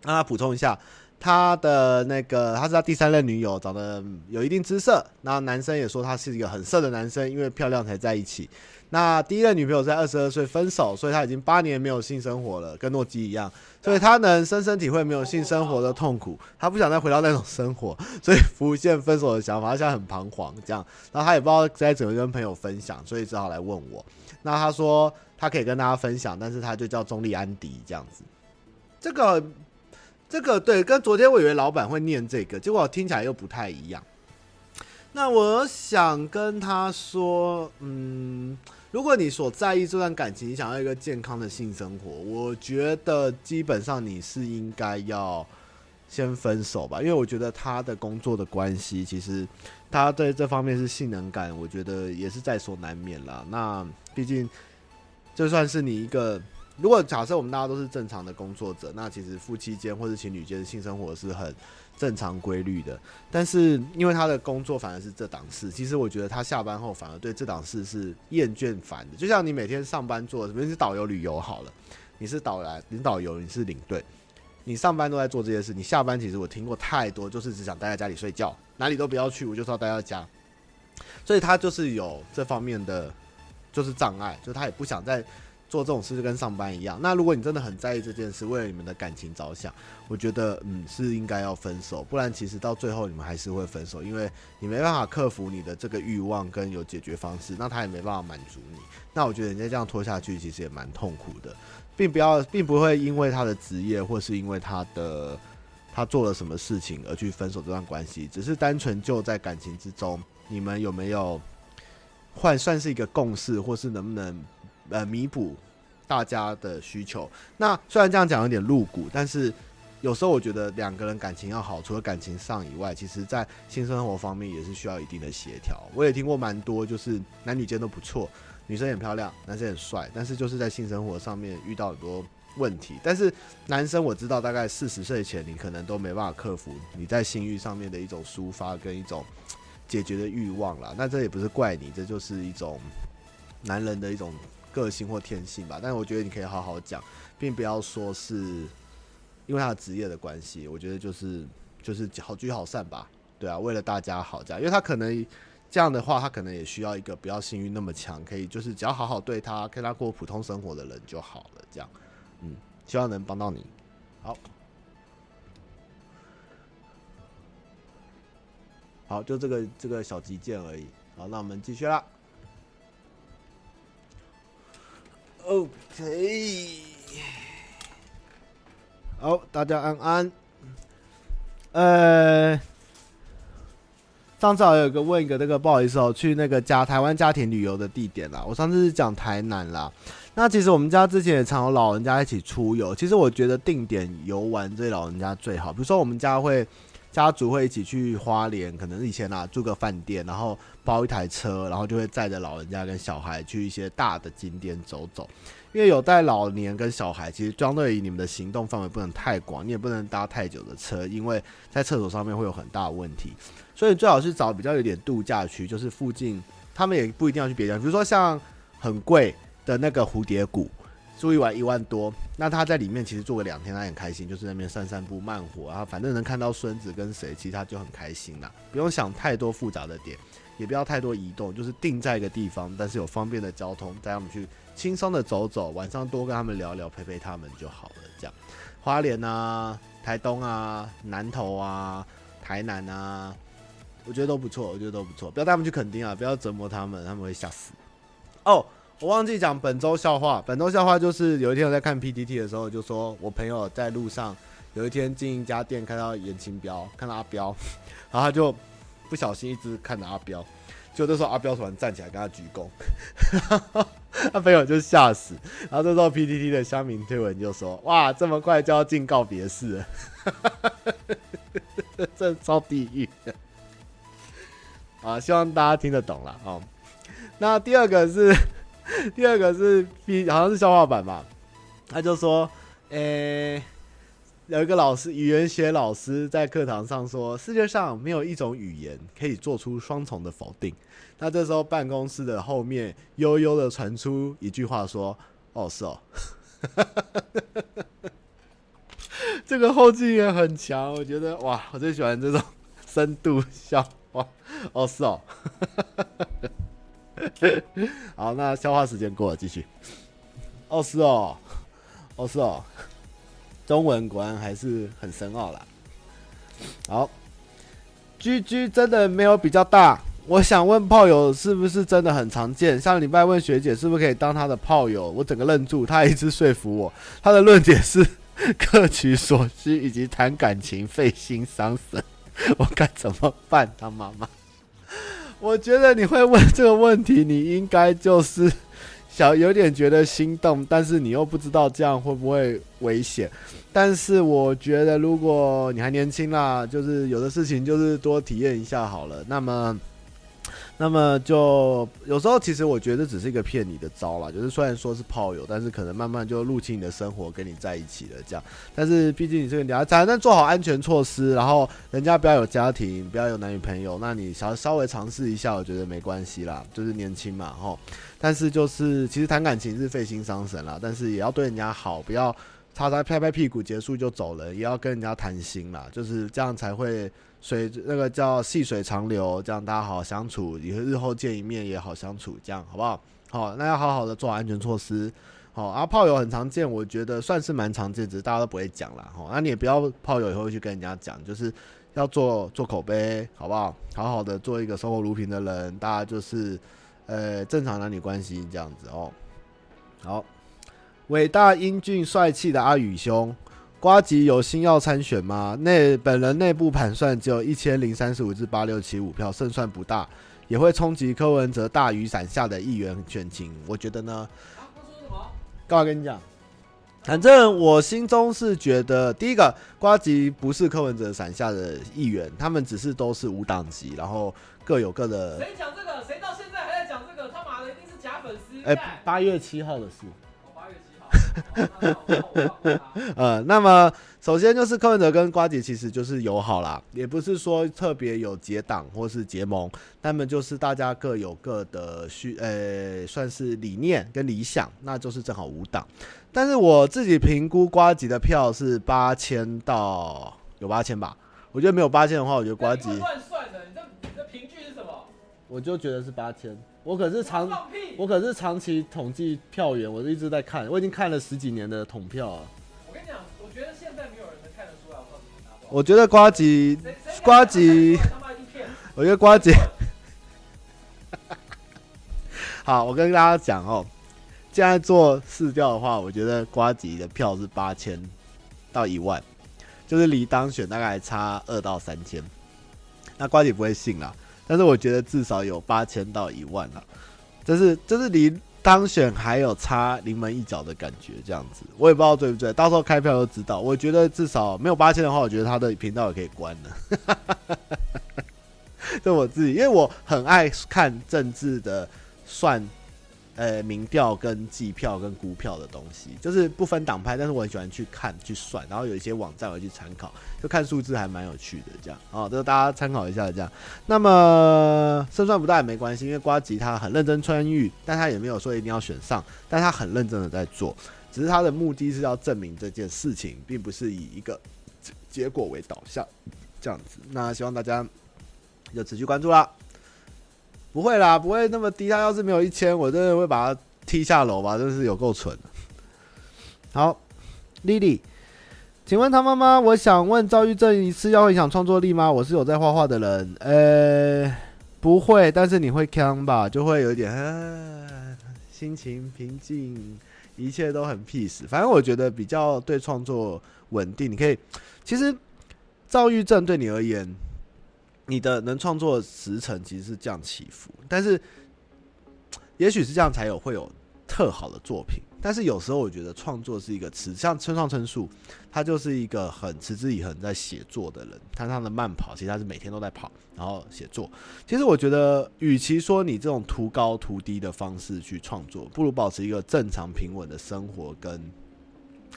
让他补充一下，他的那个他是他第三任女友，长得有一定姿色。那男生也说他是一个很色的男生，因为漂亮才在一起。那第一任女朋友在二十二岁分手，所以他已经八年没有性生活了，跟诺基一样，所以他能深深体会没有性生活的痛苦，他不想再回到那种生活，所以浮现分手的想法，他现在很彷徨，这样，然后他也不知道该怎么跟朋友分享，所以只好来问我。那他说他可以跟大家分享，但是他就叫中立安迪这样子。这个，这个对，跟昨天我以为老板会念这个，结果听起来又不太一样。那我想跟他说，嗯。如果你所在意这段感情，你想要一个健康的性生活，我觉得基本上你是应该要先分手吧，因为我觉得他的工作的关系，其实他对这方面是性能感，我觉得也是在所难免啦。那毕竟就算是你一个，如果假设我们大家都是正常的工作者，那其实夫妻间或是情侣间的性生活是很。正常规律的，但是因为他的工作反而是这档事，其实我觉得他下班后反而对这档事是厌倦烦的。就像你每天上班做什么，你是导游旅游好了，你是导来领导游，你是领队，你上班都在做这些事，你下班其实我听过太多，就是只想待在家里睡觉，哪里都不要去，我就是要待在家。所以他就是有这方面的就是障碍，就他也不想再。做这种事就跟上班一样。那如果你真的很在意这件事，为了你们的感情着想，我觉得嗯是应该要分手。不然其实到最后你们还是会分手，因为你没办法克服你的这个欲望跟有解决方式，那他也没办法满足你。那我觉得人家这样拖下去其实也蛮痛苦的，并不要，并不会因为他的职业或是因为他的他做了什么事情而去分手这段关系，只是单纯就在感情之中，你们有没有换算是一个共识，或是能不能？呃，弥补大家的需求。那虽然这样讲有点露骨，但是有时候我觉得两个人感情要好，除了感情上以外，其实在性生活方面也是需要一定的协调。我也听过蛮多，就是男女间都不错，女生很漂亮，男生很帅，但是就是在性生活上面遇到很多问题。但是男生我知道，大概四十岁前你可能都没办法克服你在性欲上面的一种抒发跟一种解决的欲望啦。那这也不是怪你，这就是一种男人的一种。个性或天性吧，但是我觉得你可以好好讲，并不要说是因为他的职业的关系。我觉得就是就是好聚好散吧，对啊，为了大家好这样，因为他可能这样的话，他可能也需要一个不要性欲那么强，可以就是只要好好对他，跟他过普通生活的人就好了。这样，嗯，希望能帮到你。好，好，就这个这个小急件而已。好，那我们继续啦。OK，好，大家安安。呃，上次有个问一个那个，不好意思哦，去那个家台湾家庭旅游的地点啦。我上次是讲台南啦。那其实我们家之前也常有老人家一起出游。其实我觉得定点游玩这老人家最好。比如说我们家会家族会一起去花莲，可能以前啊住个饭店，然后包一台车，然后就会载着老人家跟小孩去一些大的景点走走。因为有带老年跟小孩，其实相对于你们的行动范围不能太广，你也不能搭太久的车，因为在厕所上面会有很大的问题。所以最好是找比较有点度假区，就是附近他们也不一定要去别的地方，比如说像很贵的那个蝴蝶谷，住一晚一万多，那他在里面其实住个两天，他很开心，就是那边散散步、慢活啊，反正能看到孙子跟谁，其实他就很开心啦，不用想太多复杂的点，也不要太多移动，就是定在一个地方，但是有方便的交通，带他们去。轻松的走走，晚上多跟他们聊聊，陪陪他们就好了。这样，花莲啊、台东啊、南投啊、台南啊，我觉得都不错，我觉得都不错。不要带他们去垦丁啊，不要折磨他们，他们会吓死。哦，我忘记讲本周笑话。本周笑话就是有一天我在看 PTT 的时候，就说我朋友在路上有一天进一家店，看到颜清标，看到阿标，*laughs* 然后他就不小心一直看着阿标，就这时候阿标突然站起来跟他鞠躬。*laughs* 他朋友就吓死，然后这时候 PTT 的乡民推文就说：“哇，这么快就要进告别式了，*laughs* 这超地狱。”啊，希望大家听得懂了哦。那第二个是，*laughs* 第二个是 P，好像是笑话版吧？他就说：“诶、有一个老师，语言学老师在课堂上说，世界上没有一种语言可以做出双重的否定。”那这时候，办公室的后面悠悠的传出一句话说：“哦，是哦。*laughs* ”这个后劲也很强，我觉得哇，我最喜欢这种深度笑话。哦，是哦。*laughs* 好，那消化时间过了，继续。哦，是哦。哦，是哦。中文果然还是很深奥啦。好，GG 真的没有比较大。我想问炮友是不是真的很常见？上礼拜问学姐是不是可以当她的炮友，我整个愣住。她一直说服我，她的论点是 *laughs* 各取所需以及谈感情费心伤神，*laughs* 我该怎么办？他妈妈，我觉得你会问这个问题，你应该就是小有点觉得心动，但是你又不知道这样会不会危险。但是我觉得如果你还年轻啦，就是有的事情就是多体验一下好了。那么。那么就有时候，其实我觉得只是一个骗你的招啦，就是虽然说是炮友，但是可能慢慢就入侵你的生活，跟你在一起了这样。但是毕竟你这个你要，反正做好安全措施，然后人家不要有家庭，不要有男女朋友，那你稍稍微尝试一下，我觉得没关系啦，就是年轻嘛，吼。但是就是其实谈感情是费心伤神啦，但是也要对人家好，不要擦擦拍拍屁股结束就走了，也要跟人家谈心啦，就是这样才会。水那个叫细水长流，这样大家好好相处，以后日后见一面也好相处，这样好不好？好，那要好好的做好安全措施。好，啊，炮友很常见，我觉得算是蛮常见，只是大家都不会讲啦。好，那你也不要炮友以后去跟人家讲，就是要做做口碑，好不好？好好的做一个守口如瓶的人，大家就是呃正常男女关系这样子哦。好，伟大英俊帅气的阿宇兄。呱吉有心要参选吗？内本人内部盘算只有一千零三十五至八六七五票，胜算不大，也会冲击柯文哲大雨伞下的议员选情。我觉得呢，啊、他说什么？干嘛跟你讲？反正我心中是觉得，第一个，瓜吉不是柯文哲伞下的议员，他们只是都是无党籍，然后各有各的。谁讲这个？谁到现在还在讲这个？他妈的一定是假粉丝！哎、欸，八月七号的事。*laughs* 呃，那么首先就是柯文哲跟瓜吉其实就是友好啦，也不是说特别有结党或是结盟，他们就是大家各有各的需，呃，算是理念跟理想，那就是正好五党。但是我自己评估瓜吉的票是八千到有八千吧，我觉得没有八千的话，我觉得瓜吉乱算的，你这你这凭据是什么？我就觉得是八千。我可是长，我可是长期统计票源，我一直在看，我已经看了十几年的统票啊。我跟你讲，我觉得现在没有人能看得出来我。我觉得瓜吉，瓜吉，我觉得瓜吉。*laughs* 好，我跟大家讲哦，现在做市调的话，我觉得瓜吉的票是八千到一万，就是离当选大概还差二到三千。那瓜吉不会信啦。但是我觉得至少有八千到一万了，就是就是离当选还有差临门一脚的感觉，这样子，我也不知道对不对，到时候开票就知道。我觉得至少没有八千的话，我觉得他的频道也可以关了。*laughs* 这我自己，因为我很爱看政治的算。呃，民调跟计票跟估票的东西，就是不分党派，但是我很喜欢去看去算，然后有一些网站我去参考，就看数字还蛮有趣的，这样啊，这个大家参考一下这样。那么胜算不大也没关系，因为瓜吉他很认真参与，但他也没有说一定要选上，但他很认真的在做，只是他的目的是要证明这件事情，并不是以一个结果为导向，这样子。那希望大家就持续关注啦。不会啦，不会那么低。他要是没有一千，我真的会把他踢下楼吧，真是有够蠢。好莉莉请问他妈妈，我想问躁郁症是要影响创作力吗？我是有在画画的人，呃，不会，但是你会锵吧，就会有一点，心情平静，一切都很 peace。反正我觉得比较对创作稳定，你可以，其实躁郁症对你而言。你的能创作时程其实是这样起伏，但是也许是这样才有会有特好的作品。但是有时候我觉得创作是一个词，像村上春树，他就是一个很持之以恒在写作的人。他他的慢跑，其实他是每天都在跑，然后写作。其实我觉得，与其说你这种图高图低的方式去创作，不如保持一个正常平稳的生活跟。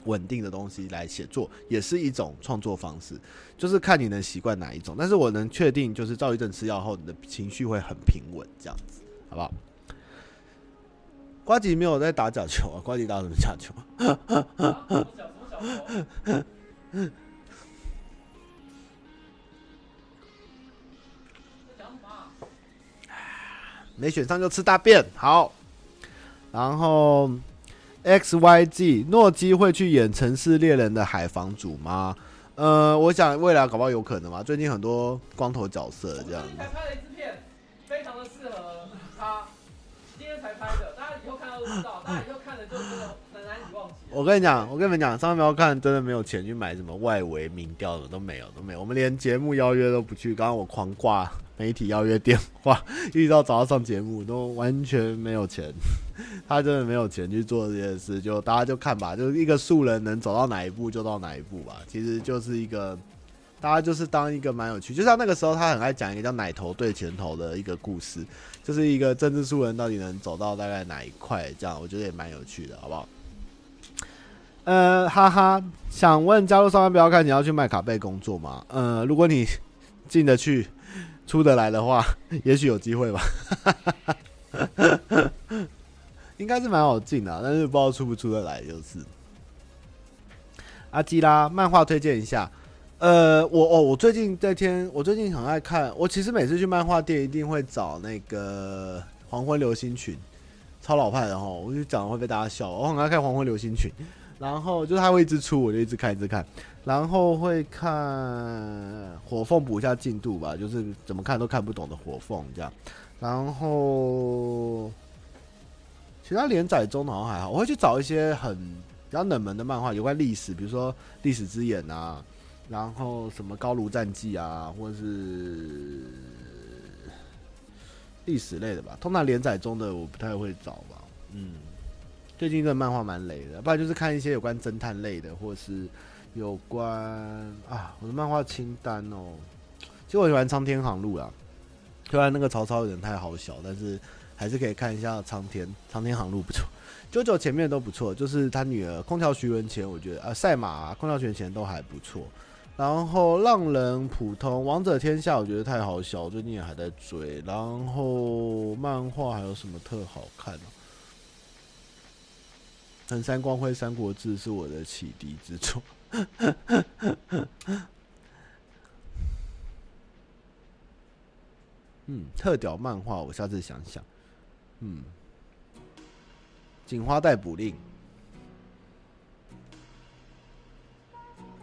稳定的东西来写作也是一种创作方式，就是看你能习惯哪一种。但是我能确定，就是躁郁症吃药后，你的情绪会很平稳，这样子，好不好？瓜吉没有在打假球啊，瓜吉打什么假球？*laughs* 没选上就吃大便，好，然后。X Y G 诺基会去演《城市猎人》的海房主吗？呃，我想未来搞不好有可能嘛。最近很多光头角色这样子。才拍了一支片，非常的适合他。今天才拍的，大家以后看到都知道。大家以后看了就知道。我跟你讲，我跟你们讲，上面不要看，真的没有钱去买什么外围民调的，都没有，都没有。我们连节目邀约都不去。刚刚我狂挂媒体邀约电话，*laughs* 一直到早上上节目都完全没有钱。*laughs* 他真的没有钱去做这件事，就大家就看吧，就是一个素人能走到哪一步就到哪一步吧。其实就是一个，大家就是当一个蛮有趣，就像那个时候他很爱讲一个叫“奶头对钱头”的一个故事，就是一个政治素人到底能走到大概哪一块，这样我觉得也蛮有趣的，好不好？呃，哈哈，想问加入上班不要看，你要去麦卡贝工作吗？呃，如果你进得去、出得来的话，*laughs* 也许有机会吧。*laughs* 应该是蛮好进的，但是不知道出不出得来。就是阿基拉漫画推荐一下。呃，我哦，我最近在天，我最近很爱看。我其实每次去漫画店一定会找那个《黄昏流星群》，超老派的哈。我就讲会被大家笑。我很爱看《黄昏流星群》，然后就是他会一直出，我就一直看，一直看。然后会看《火凤》补一下进度吧，就是怎么看都看不懂的《火凤》这样。然后。其他连载中好像还好，我会去找一些很比较冷门的漫画，有关历史，比如说《历史之眼》啊，然后什么《高卢战记》啊，或者是历史类的吧。通常连载中的我不太会找吧。嗯，最近这漫画蛮雷的，不然就是看一些有关侦探类的，或是有关啊，我的漫画清单哦。其实我喜欢《苍天航路》啊，虽然那个曹操有点太好笑，但是。还是可以看一下苍天，苍天航路不错，*laughs* 九九前面都不错，就是他女儿空调徐文前，我觉得啊，赛马、空调徐文前都还不错。然后浪人普通，王者天下我觉得太好笑，最近也还在追。然后漫画还有什么特好看的、横山光辉《三国志》是我的启迪之作。*laughs* 嗯，特屌漫画，我下次想想。嗯，警花逮捕令，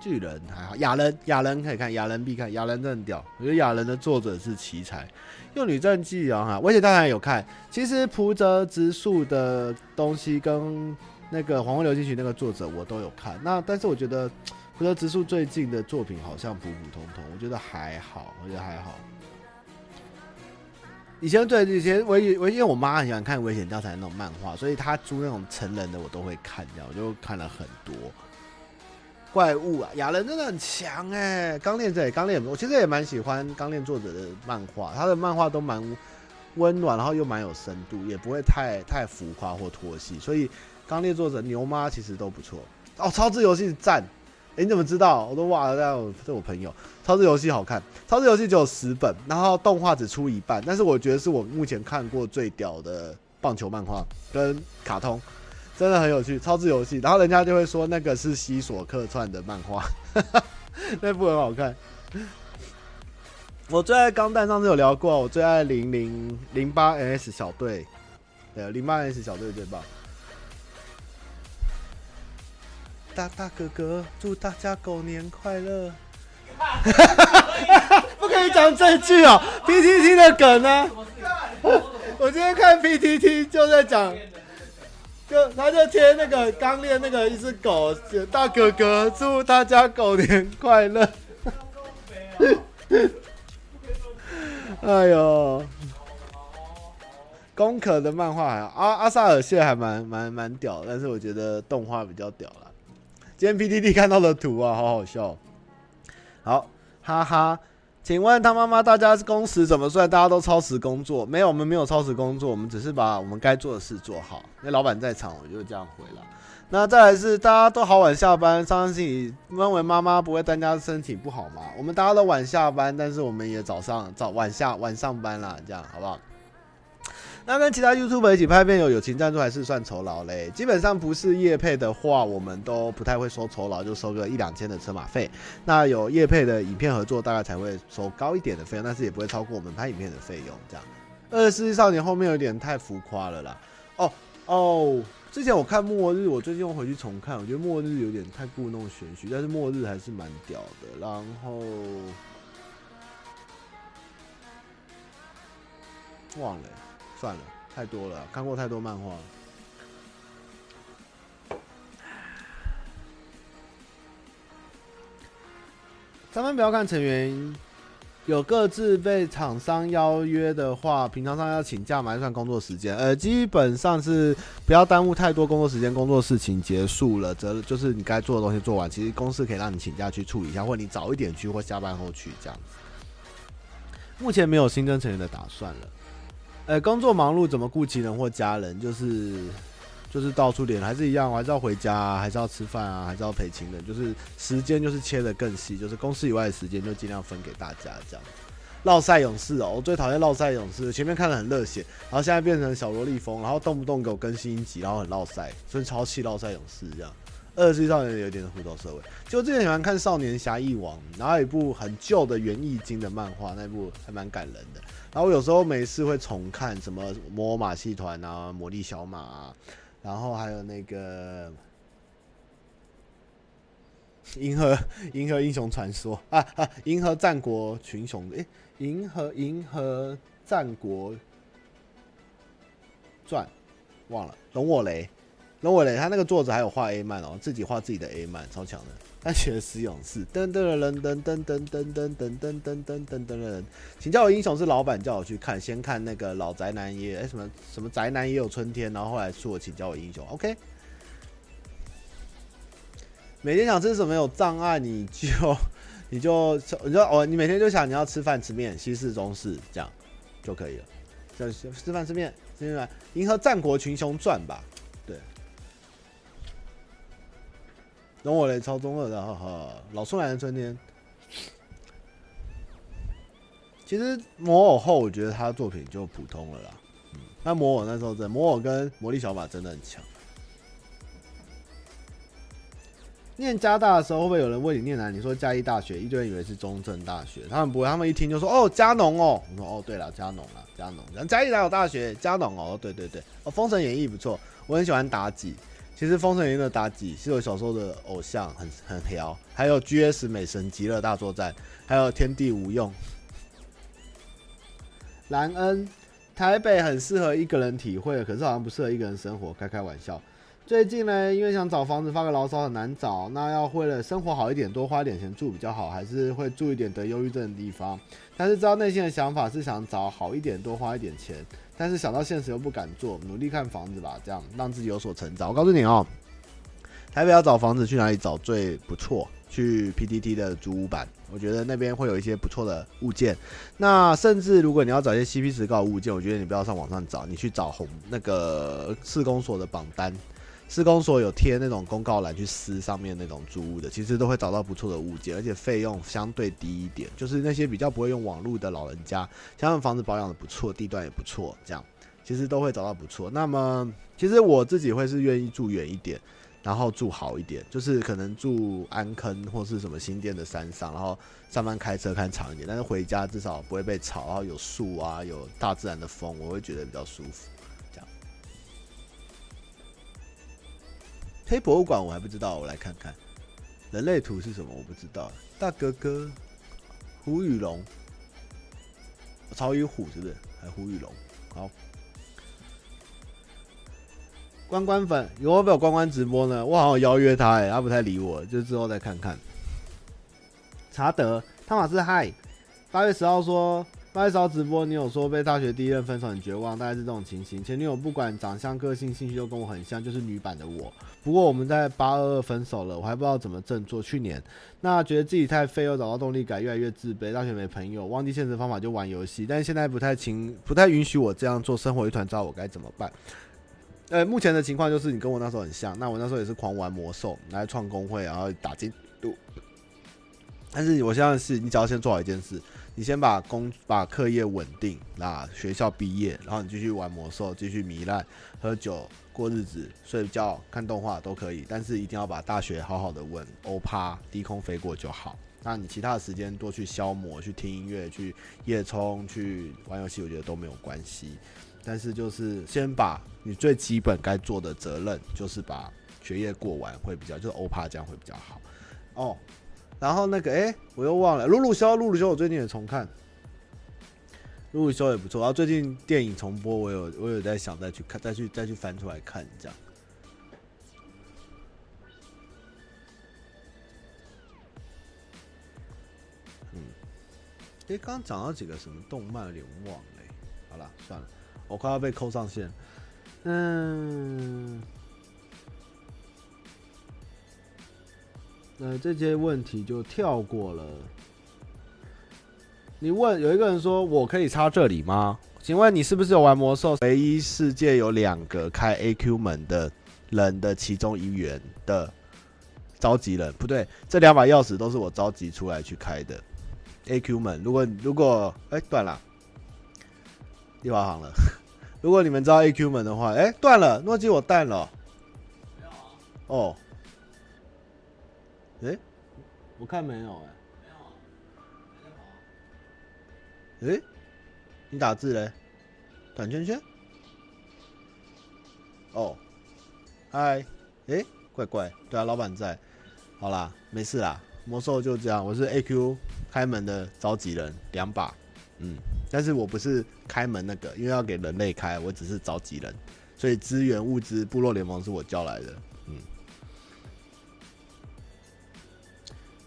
巨人还好，亚人亚人可以看，亚人必看，亚人真屌。我觉得亚人的作者是奇才，用女战记啊哈，我以前当然有看。其实浦泽直树的东西跟那个黄昏流星曲那个作者我都有看。那但是我觉得浦泽直树最近的作品好像普普通通，我觉得还好，我觉得还好。以前对以前危危，因为我妈很喜欢看危险调查那种漫画，所以她租那种成人的我都会看，这样我就看了很多。怪物啊，亚人真的很强哎！钢炼这，钢炼我其实也蛮喜欢钢炼作者的漫画，他的漫画都蛮温暖，然后又蛮有深度，也不会太太浮夸或拖戏，所以钢炼作者牛妈其实都不错哦。超智游戏赞，哎，你怎么知道？我都忘了，这我，这我朋友。超智游戏好看，超智游戏只有十本，然后动画只出一半，但是我觉得是我目前看过最屌的棒球漫画跟卡通。真的很有趣，超智游戏，然后人家就会说那个是西索客串的漫画，*laughs* 那部很好看。我最爱钢弹，上次有聊过，我最爱零零零八 S 小队，对，零八 S 小队最棒。大大哥哥，祝大家狗年快乐！*laughs* 不可以讲这句哦，PTT 的梗呢？我今天看 PTT 就在讲。就他就贴那个刚练那个一只狗，大哥哥祝大家狗年快乐。*laughs* 哎呦，攻可的漫画还好，阿阿萨尔谢还蛮蛮蛮屌，但是我觉得动画比较屌啦。今天 PDD 看到的图啊，好好笑。好，哈哈。请问他妈妈，大家工时怎么算？大家都超时工作？没有，我们没有超时工作，我们只是把我们该做的事做好。因为老板在场，我就这样回了。那再来是大家都好晚下班，相信你认为妈妈不会担家身体不好吗？我们大家都晚下班，但是我们也早上早晚下晚上班啦，这样好不好？那跟其他 YouTube 一起拍片有友情赞助还是算酬劳嘞？基本上不是业配的话，我们都不太会收酬劳，就收个一两千的车马费。那有业配的影片合作，大概才会收高一点的费用，但是也不会超过我们拍影片的费用。这样，二十世纪少年后面有点太浮夸了啦。哦哦，之前我看末日，我最近又回去重看，我觉得末日有点太故弄玄虚，但是末日还是蛮屌的。然后忘了。算了，太多了，看过太多漫画。咱们不要看成员有各自被厂商邀约的话，平常上要请假吗？还算工作时间？呃，基本上是不要耽误太多工作时间，工作事情结束了，则就是你该做的东西做完，其实公司可以让你请假去处理一下，或者你早一点去，或下班后去这样子。目前没有新增成员的打算了。呃，工作忙碌怎么顾亲人或家人？就是就是到处点，还是一样，还是要回家啊，还是要吃饭啊，还是要陪亲人。就是时间就是切得更细，就是公司以外的时间就尽量分给大家这样。烙赛勇士哦，我最讨厌烙赛勇士，前面看得很热血，然后现在变成小萝莉风，然后动不动给我更新一集，然后很烙赛，所以超气烙赛勇士这样。二十世纪少年有点虎头蛇尾，就之前喜欢看《少年侠义王》，然后有一部很旧的《源义经》的漫画，那部还蛮感人的。然后我有时候没事会重看什么《魔偶马戏团》啊，《魔力小马》啊，然后还有那个《银河银河英雄传说》啊啊，《银河战国群雄》诶，《银河银河战国传》忘了，龙我雷。龙我雷他那个作者还有画 A 漫哦，自己画自己的 A 漫，超强的。但学死勇士，噔噔噔噔噔噔噔噔噔噔噔噔噔噔噔。请叫我英雄是老板叫我去看，先看那个老宅男也哎什么什么宅男也有春天，然后后来说我请叫我英雄，OK。每天想吃什么有障碍，你就你就你就哦，你每天就想你要吃饭吃面，西式中式这样就可以了。就吃饭吃面，吃面，银河战国群雄传吧。等我来超中二的，哈哈！老出来的春天，其实魔偶后，我觉得他的作品就普通了啦。嗯，那魔偶那时候真，魔偶跟魔力小马真的很强。念加大的时候，会不会有人问你念哪？你说加一大学，一堆人以为是中正大学，他们不会，他们一听就说哦，加农哦。我说哦，对了，加农了，加农。然后加一哪有大学？加农哦，对对对。哦，封神演义不错，我很喜欢妲己。其实《封神演义》的妲己是我小时候的偶像，很很屌。还有 GS 美神极乐大作战，还有天地无用。兰恩，台北很适合一个人体会，可是好像不适合一个人生活。开开玩笑，最近呢，因为想找房子发个牢骚很难找，那要为了生活好一点，多花一点钱住比较好，还是会住一点得忧郁症的地方。但是知道内心的想法是想找好一点，多花一点钱，但是想到现实又不敢做，努力看房子吧，这样让自己有所成长。我告诉你哦，台北要找房子去哪里找最不错？去 PTT 的主屋版，我觉得那边会有一些不错的物件。那甚至如果你要找一些 CP 值高的物件，我觉得你不要上网上找，你去找红那个市公所的榜单，施工所有贴那种公告栏去撕上面那种租屋的，其实都会找到不错的物件，而且费用相对低一点。就是那些比较不会用网络的老人家，像他们房子保养的不错，地段也不错，这样其实都会找到不错。那么其实我自己会是愿意住远一点。然后住好一点，就是可能住安坑或是什么新店的山上，然后上班开车看长一点，但是回家至少不会被吵，然后有树啊，有大自然的风，我会觉得比较舒服。黑博物馆我还不知道，我来看看。人类图是什么？我不知道。大哥哥，虎与龙，草与虎是不是？还虎与龙？好。关关粉有没有关关直播呢？我好像邀约他，哎，他不太理我，就之后再看看。查德汤马斯嗨，八月十号说八月十号直播，你有说被大学第一任分手很绝望，大概是这种情形。前女友不管长相、个性、兴趣都跟我很像，就是女版的我。不过我们在八二二分手了，我还不知道怎么振作。去年那觉得自己太废，又找到动力感，越来越自卑。大学没朋友，忘记现实方法就玩游戏，但是现在不太情不太允许我这样做，生活一团糟，我该怎么办？呃，目前的情况就是你跟我那时候很像，那我那时候也是狂玩魔兽来创公会，然后打进度。但是我现在是，你只要先做好一件事，你先把工把课业稳定，那学校毕业，然后你继续玩魔兽，继续糜烂、喝酒、过日子、睡觉、看动画都可以，但是一定要把大学好好的稳，欧趴低空飞过就好。那你其他的时间多去消磨，去听音乐，去夜冲，去玩游戏，我觉得都没有关系。但是就是先把你最基本该做的责任，就是把学业过完会比较，就是欧趴这样会比较好哦。然后那个哎、我又忘了，鲁鲁修，鲁鲁修，我最近也重看，鲁鲁修也不错。然后最近电影重播，我有我有在想再去看，再去再去翻出来看这样。嗯，哎、欸，刚讲到几个什么动漫，有点忘了。好了，算了。我快要被扣上线，嗯，那这些问题就跳过了。你问有一个人说：“我可以插这里吗？”请问你是不是有玩魔兽？唯一世界有两个开 AQ 门的人的其中一员的召集人，不对，这两把钥匙都是我召集出来去开的 AQ 门。如果如果哎断了。第八行了。*laughs* 如果你们知道 AQ 门的话，哎，断了，诺基我断了。没有啊。哦。我看没有哎。没有啊。哎，你打字嘞？转圈圈。哦。嗨。哎，怪怪。对啊，老板在。好啦，没事啦。魔兽就这样，我是 AQ 开门的召集人，两把。嗯。但是我不是开门那个，因为要给人类开，我只是召集人，所以资源物资部落联盟是我叫来的。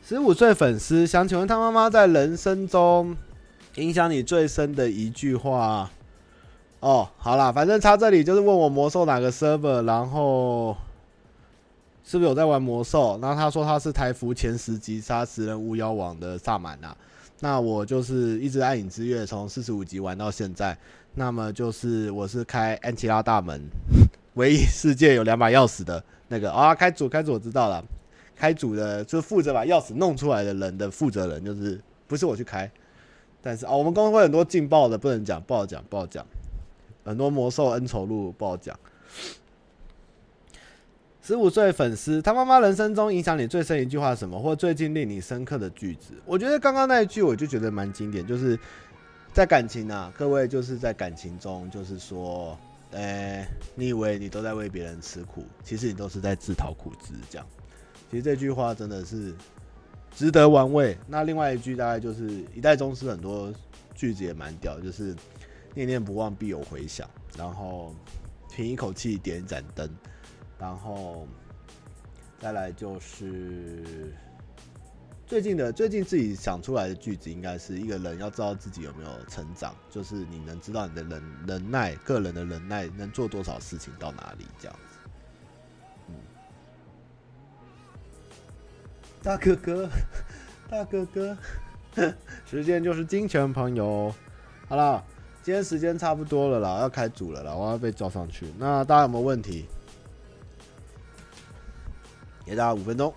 十五岁粉丝想请问他妈妈在人生中影响你最深的一句话。哦，好啦，反正他这里就是问我魔兽哪个 server，然后是不是有在玩魔兽？然后他说他是台服前十级杀死人巫妖王的萨满啊。那我就是一直暗影之月从四十五级玩到现在，那么就是我是开安琪拉大门，唯一世界有两把钥匙的那个啊，开组开组我知道了，开主的就负责把钥匙弄出来的人的负责人就是不是我去开，但是啊、我们公司会很多劲爆的不能讲，不好讲不好讲，很多魔兽恩仇录不好讲。十五岁粉丝，他妈妈人生中影响你最深一句话是什么？或最近令你深刻的句子？我觉得刚刚那一句我就觉得蛮经典，就是在感情啊，各位就是在感情中，就是说，诶、你以为你都在为别人吃苦，其实你都是在自讨苦吃。这样，其实这句话真的是值得玩味。那另外一句大概就是一代宗师很多句子也蛮屌，就是念念不忘必有回响，然后凭一口气点一盏灯。然后再来就是最近的最近自己想出来的句子，应该是一个人要知道自己有没有成长，就是你能知道你的忍忍耐，个人的忍耐能做多少事情到哪里这样大哥哥，*laughs* 大哥哥，*laughs* 时间就是金钱，朋友。好了，今天时间差不多了啦，要开组了啦，我要被叫上去。那大家有没有问题？给大家五分钟。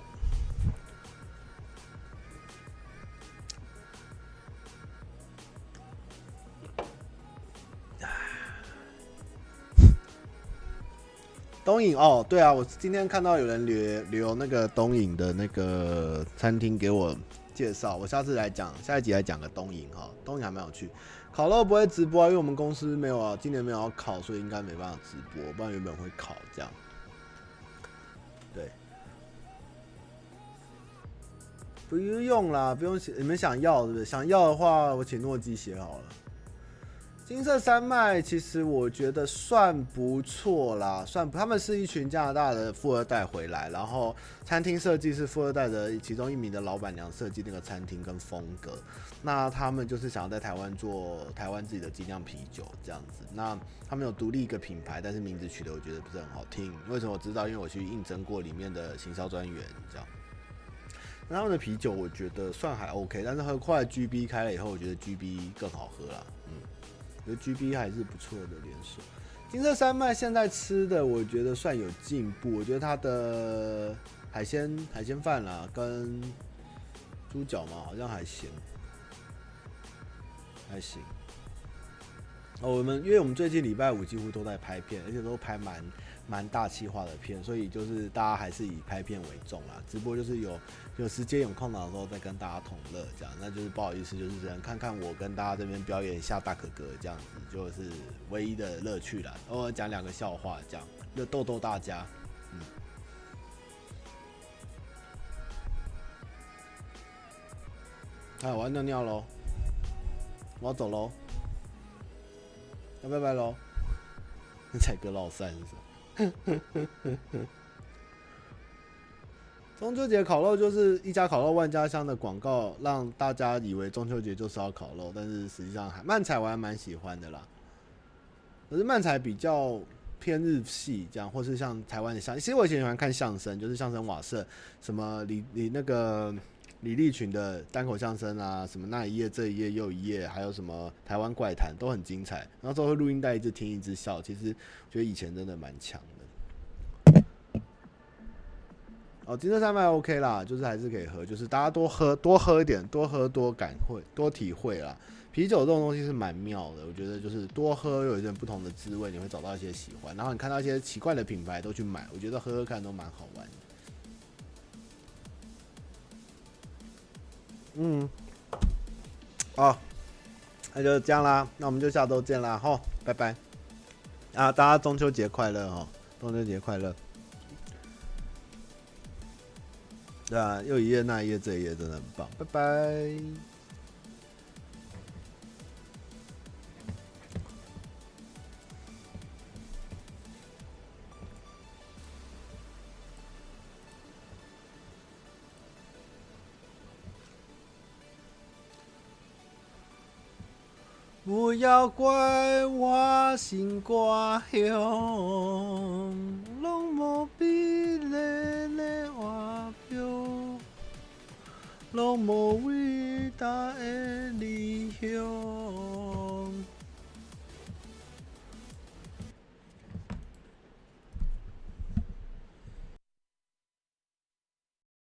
东影哦，对啊，我今天看到有人留留那个东影的那个餐厅给我介绍，我下次来讲，下一集来讲个东影哈，东影还蛮有趣。烤肉不会直播啊，因为我们公司没有啊，今年没有要烤，所以应该没办法直播，不然原本会烤这样。对，不用啦，不用写，你们想要是不是？想要的话，我请诺基写好了。金色山脉其实我觉得算不错啦，算他们是一群加拿大的富二代回来，然后餐厅设计是富二代的其中一名的老板娘设计那个餐厅跟风格。那他们就是想要在台湾做台湾自己的精酿啤酒这样子。那他们有独立一个品牌，但是名字取得我觉得不是很好听。为什么我知道？因为我去应征过里面的行销专员这样。那他们的啤酒我觉得算还 OK，但是后来 GB 开了以后，我觉得 GB 更好喝了。嗯。觉得 GB 还是不错的连锁。金色山脉现在吃的，我觉得算有进步。我觉得它的海鲜海鲜饭啦，跟猪脚嘛，好像还行，还行。哦，我们因为我们最近礼拜五几乎都在拍片，而且都拍蛮。蛮大气化的片，所以就是大家还是以拍片为重啦。直播就是有有时间有空档的时候再跟大家同乐这样，那就是不好意思，就是只能看看我跟大家这边表演一下大可哥这样子，就是唯一的乐趣啦。偶尔讲两个笑话这样，就逗逗大家。嗯。哎，我要尿尿喽，我要走喽，要拜拜喽。彩哥老三是不是？*laughs* 中秋节烤肉就是一家烤肉万家香的广告，让大家以为中秋节就是要烤肉，但是实际上还漫才我还蛮喜欢的啦。可是漫才比较偏日系，这样或是像台湾的相，其实我以前喜欢看相声，就是相声瓦舍，什么李李那个李立群的单口相声啊，什么那一页这一页又一页，还有什么台湾怪谈都很精彩。然后之后录音带一直听一直笑，其实觉得以前真的蛮强的。哦，金色山脉 OK 啦，就是还是可以喝，就是大家多喝多喝一点，多喝多感会多体会啦。啤酒这种东西是蛮妙的，我觉得就是多喝有一点不同的滋味，你会找到一些喜欢。然后你看到一些奇怪的品牌都去买，我觉得喝喝看都蛮好玩的。嗯，哦，那就这样啦，那我们就下周见啦，吼，拜拜。啊，大家中秋节快乐哦，中秋节快乐。对啊，又一页那一页这一页真的很棒，拜拜。不要怪我心挂乡，拢无比嘞嘞我标，拢无伟大的理想。